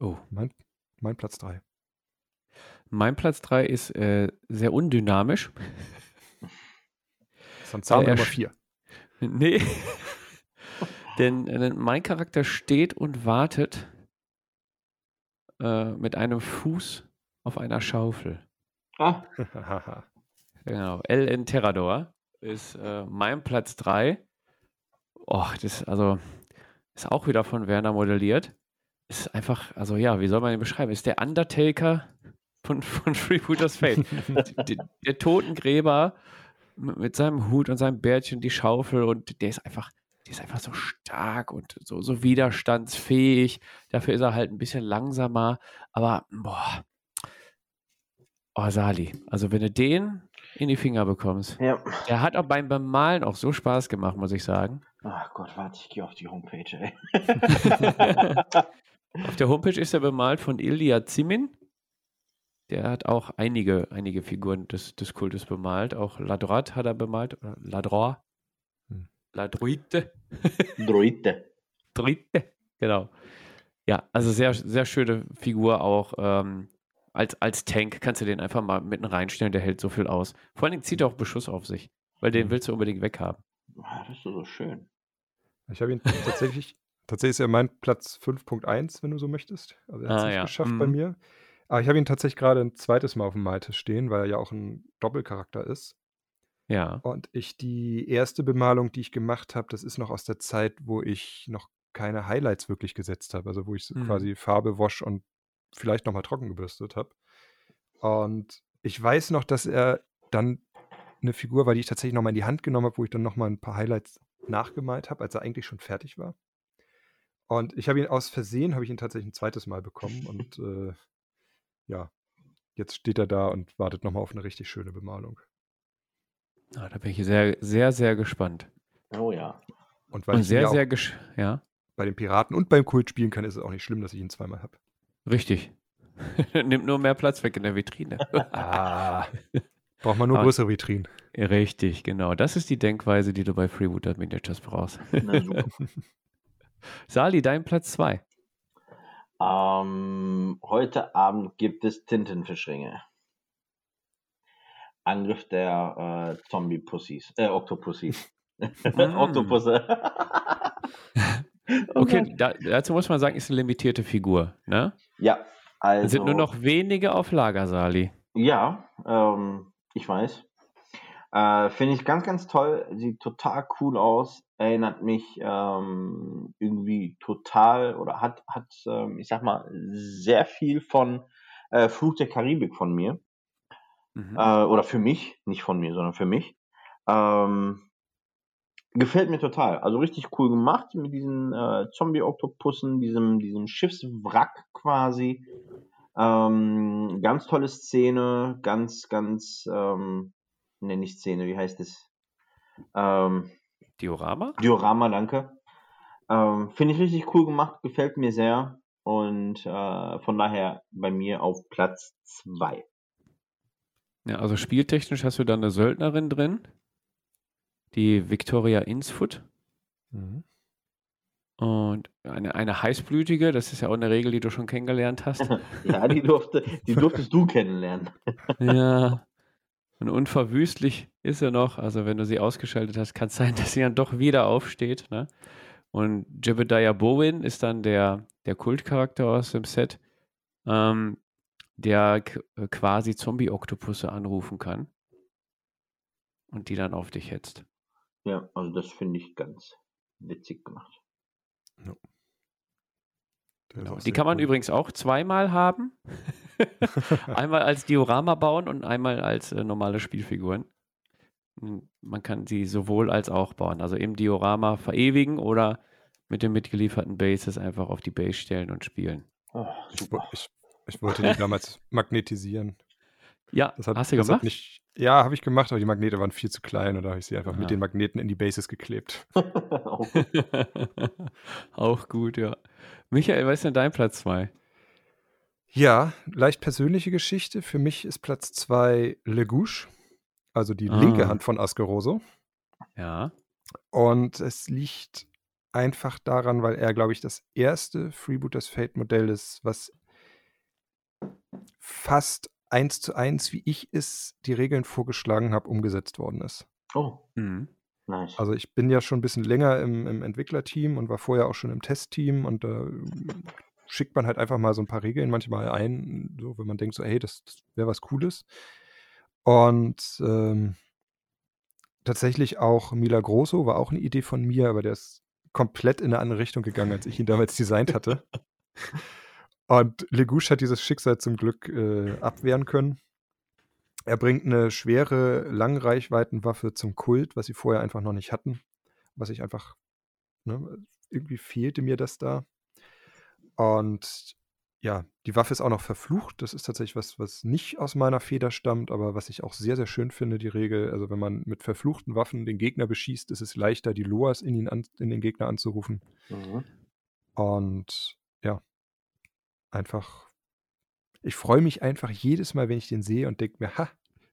Oh. Mein, mein Platz 3. Mein Platz 3 ist äh, sehr undynamisch. Sanzar er Nummer sch- 4. Nee. denn, äh, denn mein Charakter steht und wartet äh, mit einem Fuß auf einer Schaufel. Ah, Genau. LN Terrador ist äh, mein Platz 3. Oh, das also ist auch wieder von Werner modelliert. Ist einfach, also ja, wie soll man ihn beschreiben? Ist der Undertaker von, von Freebooters Fate. der, der Totengräber mit, seinem Hut und seinem Bärtchen, die Schaufel und der ist einfach, der ist einfach so stark und so, so widerstandsfähig. Dafür ist er halt ein bisschen langsamer, aber boah. Oh, Sali, also wenn du den in die Finger bekommst, ja. der hat auch beim Bemalen auch so Spaß gemacht, muss ich sagen. Ach Gott, warte, ich gehe auf die Homepage, ey. Auf der Homepage ist er bemalt von Ilya Zimin. Der hat auch einige, einige Figuren des, des Kultes bemalt. Auch Ladroit hat er bemalt. Ladroit. Hm. Ladroite. Droide. Dritte. Genau. Ja, also sehr, sehr schöne Figur auch. Ähm, als, als Tank kannst du den einfach mal mitten reinstellen, der hält so viel aus. Vor allen Dingen zieht er auch Beschuss auf sich, weil den Mhm. willst du unbedingt weghaben. Ah, Das ist so schön. Ich habe ihn tatsächlich, tatsächlich ist er mein Platz 5.1, wenn du so möchtest. Also er hat es Ah, nicht ja. geschafft bei Mhm. mir. Aber ich habe ihn tatsächlich gerade ein zweites Mal auf dem Maltisch stehen, weil er ja auch ein Doppelcharakter ist. Ja. Und ich die erste Bemalung, die ich gemacht habe, das ist noch aus der Zeit, wo ich noch keine Highlights wirklich gesetzt habe. Also wo ich so Mhm. quasi Farbe, Wash und vielleicht nochmal trocken gebürstet habe. Und ich weiß noch, dass er dann eine Figur war, die ich tatsächlich nochmal in die Hand genommen habe, wo ich dann nochmal ein paar Highlights nachgemalt habe, als er eigentlich schon fertig war. Und ich habe ihn aus Versehen, habe ich ihn tatsächlich ein zweites Mal bekommen. Und äh, ja, jetzt steht er da und wartet nochmal auf eine richtig schöne Bemalung. Ah, da bin ich sehr, sehr, sehr gespannt. Oh ja. Und weil Und ich ihn sehr, sehr, ja. bei den Piraten und beim Kult spielen kann, ist es auch nicht schlimm, dass ich ihn zweimal habe. Richtig. Nimmt nur mehr Platz weg in der Vitrine. Ah. Braucht man nur Aber- größere Vitrinen. Richtig, genau. Das ist die Denkweise, die du bei Freebooter Miniatures brauchst. Na. Sali, dein Platz 2. Ähm, heute Abend gibt es Tintenfischringe. Angriff der äh, Zombie-Pussys, äh, Octopussys. Oktopusse. Oh Okay, da, dazu muss man sagen, ist eine limitierte Figur. Ne? Ja, also. Es sind nur noch wenige auf Lager, Sali. Ja, ähm, ich weiß. Äh, Finde ich ganz, ganz toll. Sieht total cool aus. Erinnert mich ähm, irgendwie total oder hat, hat ähm, ich sag mal, sehr viel von äh, Fluch der Karibik von mir. Mhm. Äh, oder für mich, nicht von mir, sondern für mich. Ähm, gefällt mir total. Also richtig cool gemacht mit diesen äh, Zombie-Oktopussen, diesem, diesem Schiffswrack quasi. Ähm, ganz tolle Szene, ganz, ganz, ähm, ne, nicht Szene, wie heißt es? Ähm, Diorama? Diorama, danke. Ähm, Finde ich richtig cool gemacht, gefällt mir sehr. Und äh, von daher bei mir auf Platz 2. Ja, also spieltechnisch hast du da eine Söldnerin drin, die Victoria Insfoot. Mhm. Und eine, eine heißblütige, das ist ja auch eine Regel, die du schon kennengelernt hast. Ja, die, durfte, die durftest du kennenlernen. ja. Und unverwüstlich ist sie noch. Also wenn du sie ausgeschaltet hast, kann es sein, dass sie dann doch wieder aufsteht. Ne? Und Jebediah Bowen ist dann der, der Kultcharakter aus dem Set, ähm, der k- quasi Zombie-Oktopusse anrufen kann. und die dann auf dich hetzt. Ja, also das finde ich ganz witzig gemacht. Ist Genau. Die kann man cool. übrigens auch zweimal haben. einmal als Diorama bauen und einmal als äh, normale Spielfiguren. Hm, Man kann sie sowohl als auch bauen. Also im Diorama verewigen oder mit den mitgelieferten Bases einfach auf die Base stellen und spielen. Oh, Ich, super. ich, ich wollte die damals magnetisieren. Ja, Das hat, hast du das gemacht? Nicht, ja, habe ich gemacht, aber die Magnete waren viel zu klein und da habe ich sie einfach Ja. mit den Magneten in die Bases geklebt. Auch gut. auch gut, ja. Michael, was ist denn dein Platz 2? Ja, leicht persönliche Geschichte. Für mich ist Platz 2 Legouche, also die Ah. linke Hand von Askeroso. Ja. Und es liegt einfach daran, weil er, glaube ich, das erste Freebooters Fate Modell ist, was fast eins zu eins, wie ich es die Regeln vorgeschlagen habe, umgesetzt worden ist. Oh, Mhm. Nice. Also ich bin ja schon ein bisschen länger im, im Entwicklerteam und war vorher auch schon im Testteam und da ähm, schickt man halt einfach mal so ein paar Regeln manchmal ein, so wenn man denkt so, hey, das, das wäre was Cooles. Und ähm, tatsächlich auch Mila Grosso war auch eine Idee von mir, aber der ist komplett in eine andere Richtung gegangen, als ich ihn damals designt hatte. Und Legouche hat dieses Schicksal zum Glück äh, abwehren können. Er bringt eine schwere Langreichweitenwaffe zum Kult, was sie vorher einfach noch nicht hatten. Was ich einfach, ne, irgendwie fehlte mir das da. Und ja, die Waffe ist auch noch verflucht. Das ist tatsächlich was, was nicht aus meiner Feder stammt, aber was ich auch sehr, sehr schön finde, die Regel. Also wenn man mit verfluchten Waffen den Gegner beschießt, ist es leichter, die Loas in, ihn an, in den Gegner anzurufen. Mhm. Und ja, einfach, ich freue mich einfach jedes Mal, wenn ich den sehe und denke mir, ha,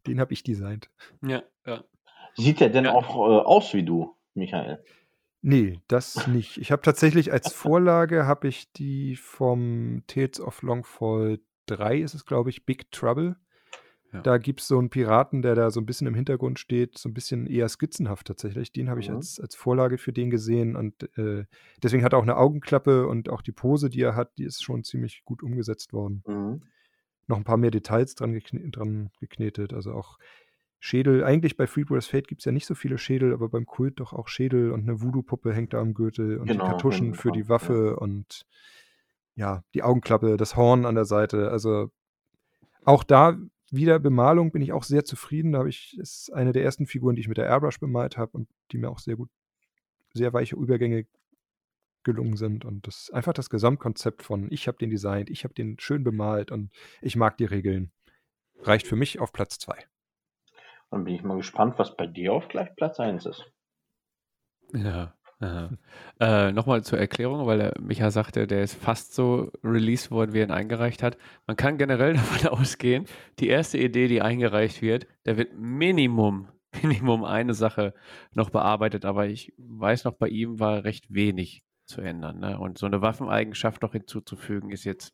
den habe ich designt. Ja, ja. Sieht der denn Ja. auch äh, aus wie du, Michael? Nee, das nicht. Ich habe tatsächlich als Vorlage habe ich die vom Tales of Longfall 3 ist es, glaube ich, Big Trouble. Ja. Da gibt es so einen Piraten, der da so ein bisschen im Hintergrund steht, so ein bisschen eher skizzenhaft tatsächlich. Den habe ich Mhm. als, als Vorlage für den gesehen und äh, deswegen hat er auch eine Augenklappe und auch die Pose, die er hat, die ist schon ziemlich gut umgesetzt worden. Mhm. Noch ein paar mehr Details dran, gekne dran geknetet. Also auch Schädel. Eigentlich bei Freebooters Fate gibt es ja nicht so viele Schädel, aber beim Kult doch auch Schädel und eine Voodoo-Puppe hängt da am Gürtel und Genau, die Kartuschen hinten für die Waffe und ja, die Augenklappe, das Horn an der Seite. Also auch da wieder Bemalung bin ich auch sehr zufrieden. Da habe ich, ist eine der ersten Figuren, die ich mit der Airbrush bemalt habe und die mir auch sehr gut, sehr weiche Übergänge gelungen sind. Und das einfach das Gesamtkonzept von ich habe den designt, ich habe den schön bemalt und ich mag die Regeln. Reicht für mich auf Platz 2. Dann bin ich mal gespannt, was bei dir auf gleich Platz 1 ist. Ja. Äh, Nochmal zur Erklärung, weil der Micha sagte, der ist fast so released worden, wie er ihn eingereicht hat. Man kann generell davon ausgehen, die erste Idee, die eingereicht wird, da wird Minimum, Minimum eine Sache noch bearbeitet, aber ich weiß noch, bei ihm war recht wenig zu ändern. Ne? Und so eine Waffeneigenschaft noch hinzuzufügen, ist jetzt,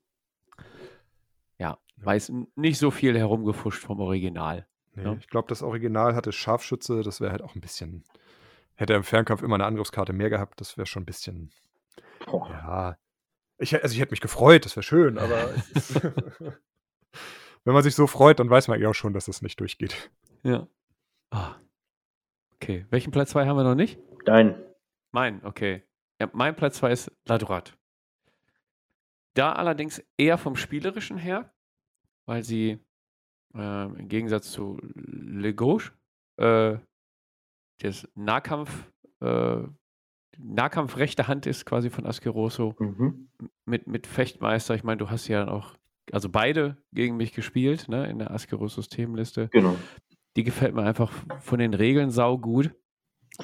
ja, weiß nicht so viel herumgefuscht vom Original. Nee, Ja. Ich glaube, das Original hatte Scharfschütze, das wäre halt auch ein bisschen. Hätte er im Fernkampf immer eine Angriffskarte mehr gehabt, das wäre schon ein bisschen. Boah. Ja. Ich, also ich hätte mich gefreut, das wäre schön, aber wenn man sich so freut, dann weiß man ja auch schon, dass das nicht durchgeht. Ja. Ah. Okay, welchen Platz 2 haben wir noch nicht? Dein. Mein, okay. Ja, mein Platz 2 ist Ladrat. Da allerdings eher vom Spielerischen her, weil sie ähm, im Gegensatz zu Le Gauche äh, das Nahkampf, äh, Nahkampf rechte Hand ist quasi von Askeroso Mhm. mit, mit Fechtmeister. Ich meine, du hast ja auch, also beide gegen mich gespielt, ne, in der Askerosos Themenliste. Genau. Die gefällt mir einfach von den Regeln sau gut.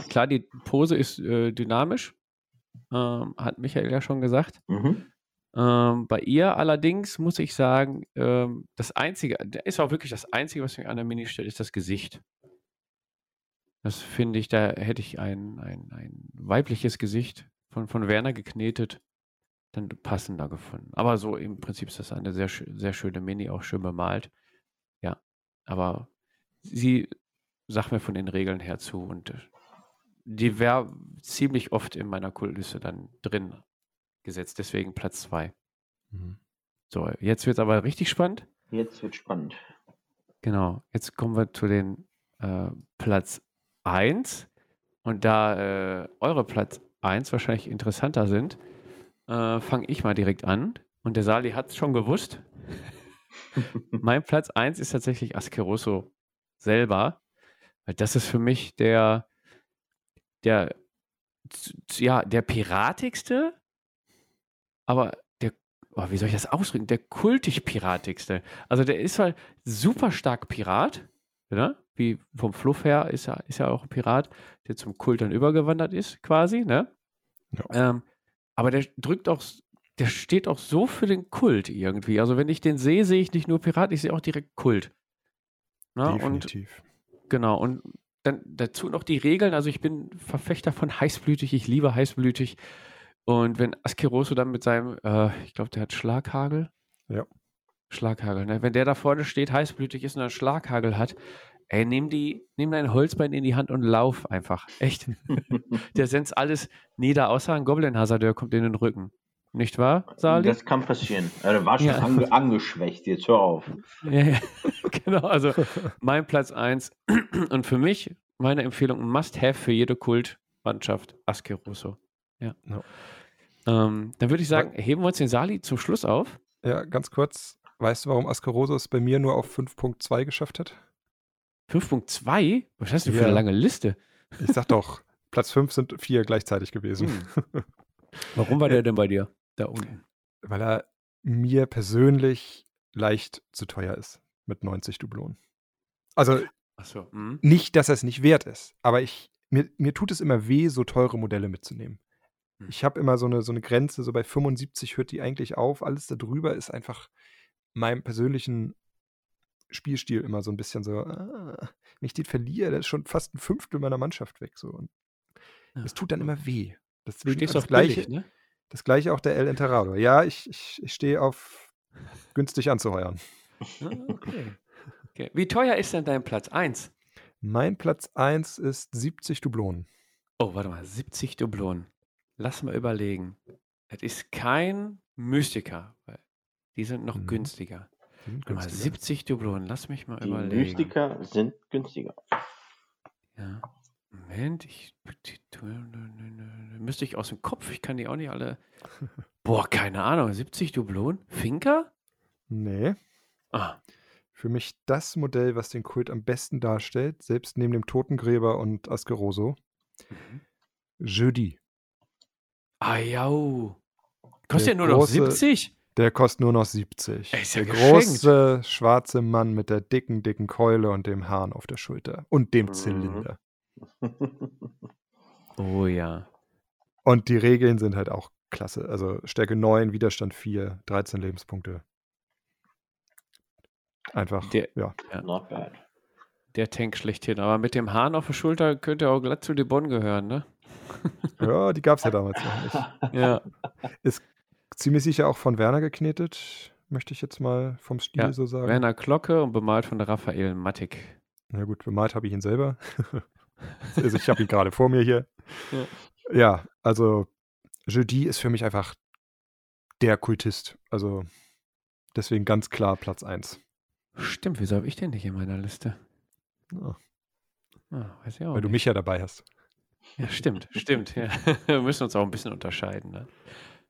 Klar, die Pose ist äh, dynamisch, ähm, hat Michael ja schon gesagt. Mhm. Ähm, bei ihr allerdings muss ich sagen, ähm, das Einzige, ist auch wirklich das Einzige, was mir an der Mini stört, ist das Gesicht. Das finde ich, da hätte ich ein, ein, ein weibliches Gesicht von, von Werner geknetet, dann passender gefunden. Aber so im Prinzip ist das eine sehr, sehr schöne Mini, auch schön bemalt. Ja, aber sie sagt mir von den Regeln her zu und äh, die wäre ziemlich oft in meiner Kultliste dann drin gesetzt, deswegen Platz 2. So, jetzt wird es aber richtig spannend. Jetzt wird spannend. Genau, jetzt kommen wir zu den äh, Platz 1 und da äh, eure Platz 1 wahrscheinlich interessanter sind, äh, fange ich mal direkt an. Und der Sali hat es schon gewusst. mein Platz 1 ist tatsächlich Askeroso selber. Weil das ist für mich der, der, ja, der piratigste, aber der, oh, wie soll ich das ausdrücken? Der kultig-piratigste. Also der ist halt super stark Pirat, ne? Wie vom Fluff her ist er, ist er auch ein Pirat, der zum Kult dann übergewandert ist, quasi, ne? Ja. Ähm, aber der drückt auch, der steht auch so für den Kult irgendwie. Also wenn ich den sehe, sehe ich nicht nur Pirat, ich sehe auch direkt Kult. Ne? Definitiv. Und, genau, und dann dazu noch die Regeln. Also ich bin Verfechter von heißblütig, ich liebe heißblütig. Und wenn Askeroso dann mit seinem, äh, ich glaube, der hat Schlaghagel. Ja. Schlaghagel, ne? Wenn der da vorne steht, heißblütig ist und dann Schlaghagel hat, ey, nimm die, nimm dein Holzbein in die Hand und lauf einfach. Echt. der senzt alles nieder, außer ein Goblin-Hasardeur kommt in den Rücken. Nicht wahr, Sali? Das kann passieren. Er war schon ja. ange angeschwächt, jetzt hör auf. Ja, ja. genau, also mein Platz 1 und für mich meine Empfehlung ein Must-Have für jede Kultmannschaft, Askeroso. Ja. No. Ähm, dann würde ich sagen, heben wir uns den Sali zum Schluss auf. Ja, ganz kurz. Weißt du, warum Askeroso es bei mir nur auf 5.2 geschafft hat? 5.2? Was hast du ja. für eine lange Liste? Ich sag doch, Platz 5 sind vier gleichzeitig gewesen. Hm. Warum war der denn bei dir? Da unten. Weil er mir persönlich leicht zu teuer ist mit 90 Dublonen. Also so, hm. nicht, dass er es nicht wert ist, aber ich, mir, mir tut es immer weh, so teure Modelle mitzunehmen. Hm. Ich habe immer so eine, so eine Grenze, so bei 75 hört die eigentlich auf. Alles darüber ist einfach meinem persönlichen Spielstil immer so ein bisschen so, ah, wenn ich den verliere, da ist schon fast ein Fünftel meiner Mannschaft weg. So. Und ja. das tut dann immer weh. Deswegen Stehst das gleiche, billig, ne? Das gleiche auch der El Enterrado. Ja, ich, ich, ich stehe auf günstig anzuheuern. Ah, okay. okay. Wie teuer ist denn dein Platz 1? Mein Platz 1 ist 70 Dublonen. Oh, warte mal, 70 Dublonen. Lass mal überlegen. Es ist kein Mystiker, weil die sind noch mhm. günstiger. Sind günstiger. Mal 70 Dublonen, lass mich mal die überlegen. Mystiker sind günstiger. Ja. Moment, ich müsste ich aus dem Kopf, ich kann die auch nicht alle. Boah, keine Ahnung, 70 Dublonen? Finker? Nee. Ah. Für mich das Modell, was den Kult am besten darstellt, selbst neben dem Totengräber und Askeroso. Mhm. Jeudi. Ah, jau. Kostet ja nur große, noch 70? Der kostet nur noch 70. Ey, ist ja der geschenkt. große schwarze Mann mit der dicken, dicken Keule und dem Hahn auf der Schulter. Und dem mhm. Zylinder. Oh ja. Und die Regeln sind halt auch klasse. Also Stärke 9, Widerstand 4, 13 Lebenspunkte. Einfach, der, ja. Not bad. Der Tank schlechthin. Aber mit dem Hahn auf der Schulter könnte auch glatt zu Bonn gehören, ne? ja, die gab es ja damals noch nicht. Ja. Ist ziemlich sicher auch von Werner geknetet, möchte ich jetzt mal vom Stil ja, so sagen. Werner Glocke und bemalt von Raphael Mattig. Na gut, bemalt habe ich ihn selber. Also ich habe ihn gerade vor mir hier. Ja. ja, also Jeudi ist für mich einfach der Kultist. Also deswegen ganz klar Platz 1. Stimmt, wieso habe ich den nicht in meiner Liste? Ja. Ah, weiß ich auch Weil nicht. du mich ja dabei hast. Ja, stimmt, stimmt. Ja. Wir müssen uns auch ein bisschen unterscheiden. Ne?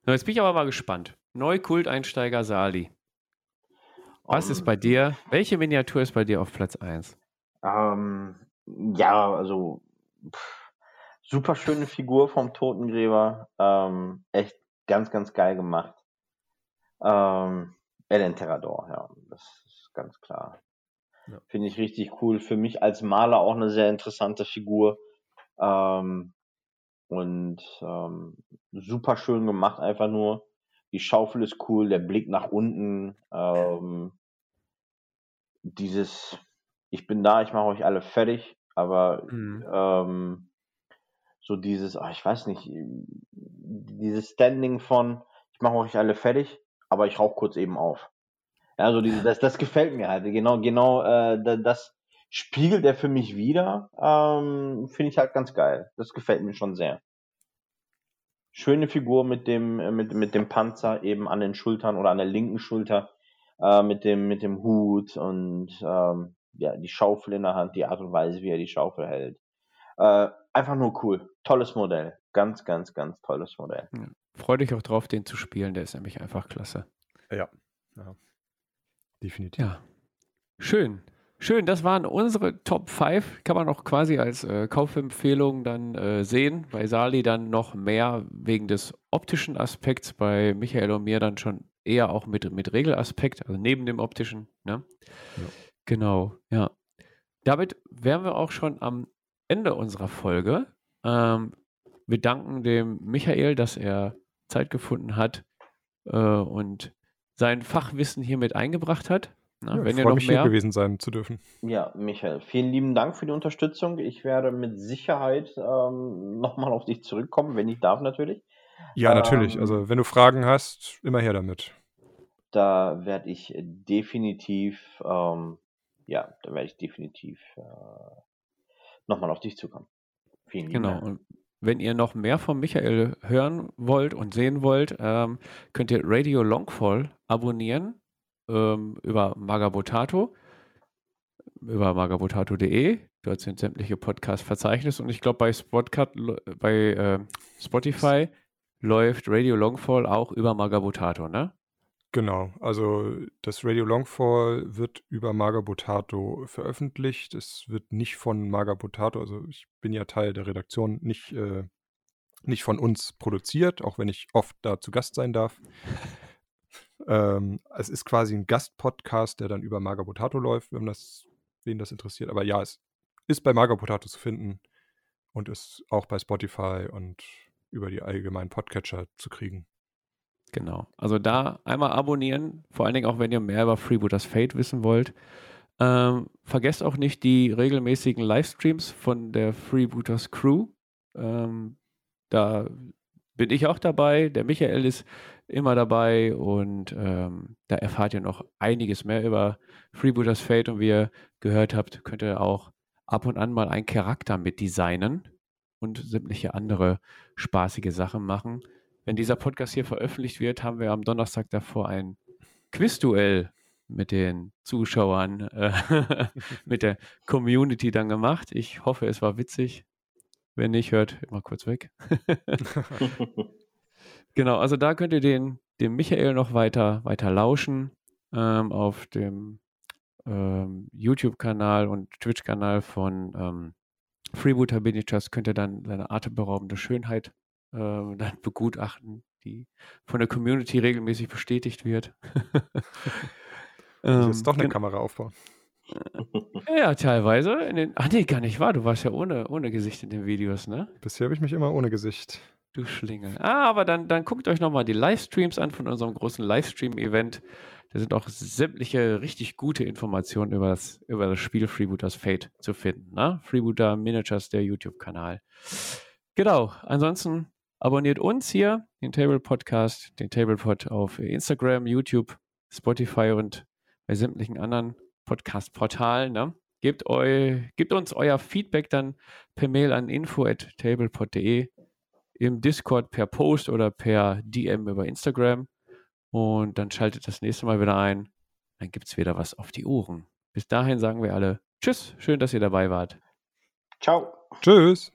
So, jetzt bin ich aber mal gespannt. Neukulteinsteiger Sali. Was um, ist bei dir? Welche Miniatur ist bei dir auf Platz 1? Ähm, ja, also pff, super schöne Figur vom Totengräber. Ähm, echt ganz, ganz geil gemacht. Ähm, El Enterrador, ja, das ist ganz klar. Ja. Finde ich richtig cool. Für mich als Maler auch eine sehr interessante Figur. Ähm, und ähm, super schön gemacht, einfach nur. Die Schaufel ist cool, der Blick nach unten. Ähm, dieses, ich bin da, ich mache euch alle fertig, aber mhm. ähm, so dieses, ach, ich weiß nicht, dieses Standing von, ich mache euch alle fertig, aber ich rauche kurz eben auf. Ja, so dieses, das, das gefällt mir halt. Genau, genau, äh, das spiegelt er für mich wieder. Ähm, Finde ich halt ganz geil. Das gefällt mir schon sehr. Schöne Figur mit dem, mit, mit dem Panzer eben an den Schultern oder an der linken Schulter äh, mit dem, mit dem Hut und ähm, ja, die Schaufel in der Hand, die Art und Weise, wie er die Schaufel hält. Äh, einfach nur cool. Tolles Modell. Ganz, ganz, ganz tolles Modell. Ja. Freue dich auch drauf, den zu spielen. Der ist nämlich einfach klasse. Ja, ja. definitiv. Ja, schön. Schön, das waren unsere Top 5. Kann man auch quasi als äh, Kaufempfehlung dann äh, sehen. Bei Sali dann noch mehr wegen des optischen Aspekts, bei Michael und mir dann schon eher auch mit, mit Regelaspekt, also neben dem optischen. Ne? Ja. Genau, ja. Damit wären wir auch schon am Ende unserer Folge. Ähm, wir danken dem Michael, dass er Zeit gefunden hat äh, und sein Fachwissen hier mit eingebracht hat. Na, ja, wenn ihr noch mich mehr... hier gewesen sein zu dürfen. Ja, Michael, vielen lieben Dank für die Unterstützung. Ich werde mit Sicherheit ähm, nochmal auf dich zurückkommen, wenn ich darf natürlich. Ja, natürlich. Ähm, also wenn du Fragen hast, immer her damit. Da werde ich definitiv, ähm, ja, da werde ich definitiv äh, nochmal auf dich zukommen. Vielen genau. Dank. Und wenn ihr noch mehr von Michael hören wollt und sehen wollt, ähm, könnt ihr Radio Longfall abonnieren ähm, über Magabotato, über magabotato.de. Dort sind sämtliche Podcast-Verzeichnis und ich glaube bei, bei äh, Spotify läuft Radio Longfall auch über Magabotato, ne? Genau, also das Radio Longfall wird über Magabotato veröffentlicht. Es wird nicht von Magabotato, also ich bin ja Teil der Redaktion, nicht, äh, nicht von uns produziert, auch wenn ich oft da zu Gast sein darf. Ähm, es ist quasi ein Gastpodcast, der dann über Maga Potato läuft, wenn das, wen das interessiert. Aber ja, es ist bei Maga Potato zu finden und ist auch bei Spotify und über die allgemeinen Podcatcher zu kriegen. Genau. Also da einmal abonnieren, vor allen Dingen auch, wenn ihr mehr über Freebooters Fate wissen wollt. Ähm, vergesst auch nicht die regelmäßigen Livestreams von der Freebooters Crew. Ähm, da bin ich auch dabei. Der Michael ist immer dabei und ähm, da erfahrt ihr noch einiges mehr über Freebooters Fate und wie ihr gehört habt, könnt ihr auch ab und an mal einen Charakter mit designen und sämtliche andere spaßige Sachen machen. Wenn dieser Podcast hier veröffentlicht wird, haben wir am Donnerstag davor ein Quizduell mit den Zuschauern, äh, mit der Community dann gemacht. Ich hoffe, es war witzig. Wenn nicht, hört immer kurz weg. genau, also da könnt ihr den, dem Michael noch weiter, weiter lauschen ähm, auf dem ähm, YouTube-Kanal und Twitch-Kanal von ähm, Freebooter Binichas könnt ihr dann seine atemberaubende Schönheit ähm, dann begutachten, die von der Community regelmäßig bestätigt wird. ähm, jetzt doch eine Kamera aufbauen. Ja, teilweise. In den, ach nee, gar nicht wahr. Du warst ja ohne, ohne Gesicht in den Videos, ne? Bisher habe ich mich immer ohne Gesicht. Du Schlingel. Ah, aber dann, dann guckt euch nochmal die Livestreams an von unserem großen Livestream-Event. Da sind auch sämtliche richtig gute Informationen über das, über das Spiel Freebooters Fate zu finden. Ne? Freebooter Miniatures, der YouTube-Kanal. Genau. Ansonsten abonniert uns hier, den Table Podcast, den Tablepod auf Instagram, YouTube, Spotify und bei sämtlichen anderen Podcast-Portal. Ne? Gebt, eu, gebt uns euer Feedback dann per Mail an info.tablepod.de, im Discord per Post oder per DM über Instagram. Und dann schaltet das nächste Mal wieder ein. Dann gibt es wieder was auf die Ohren. Bis dahin sagen wir alle Tschüss, schön, dass ihr dabei wart. Ciao. Tschüss.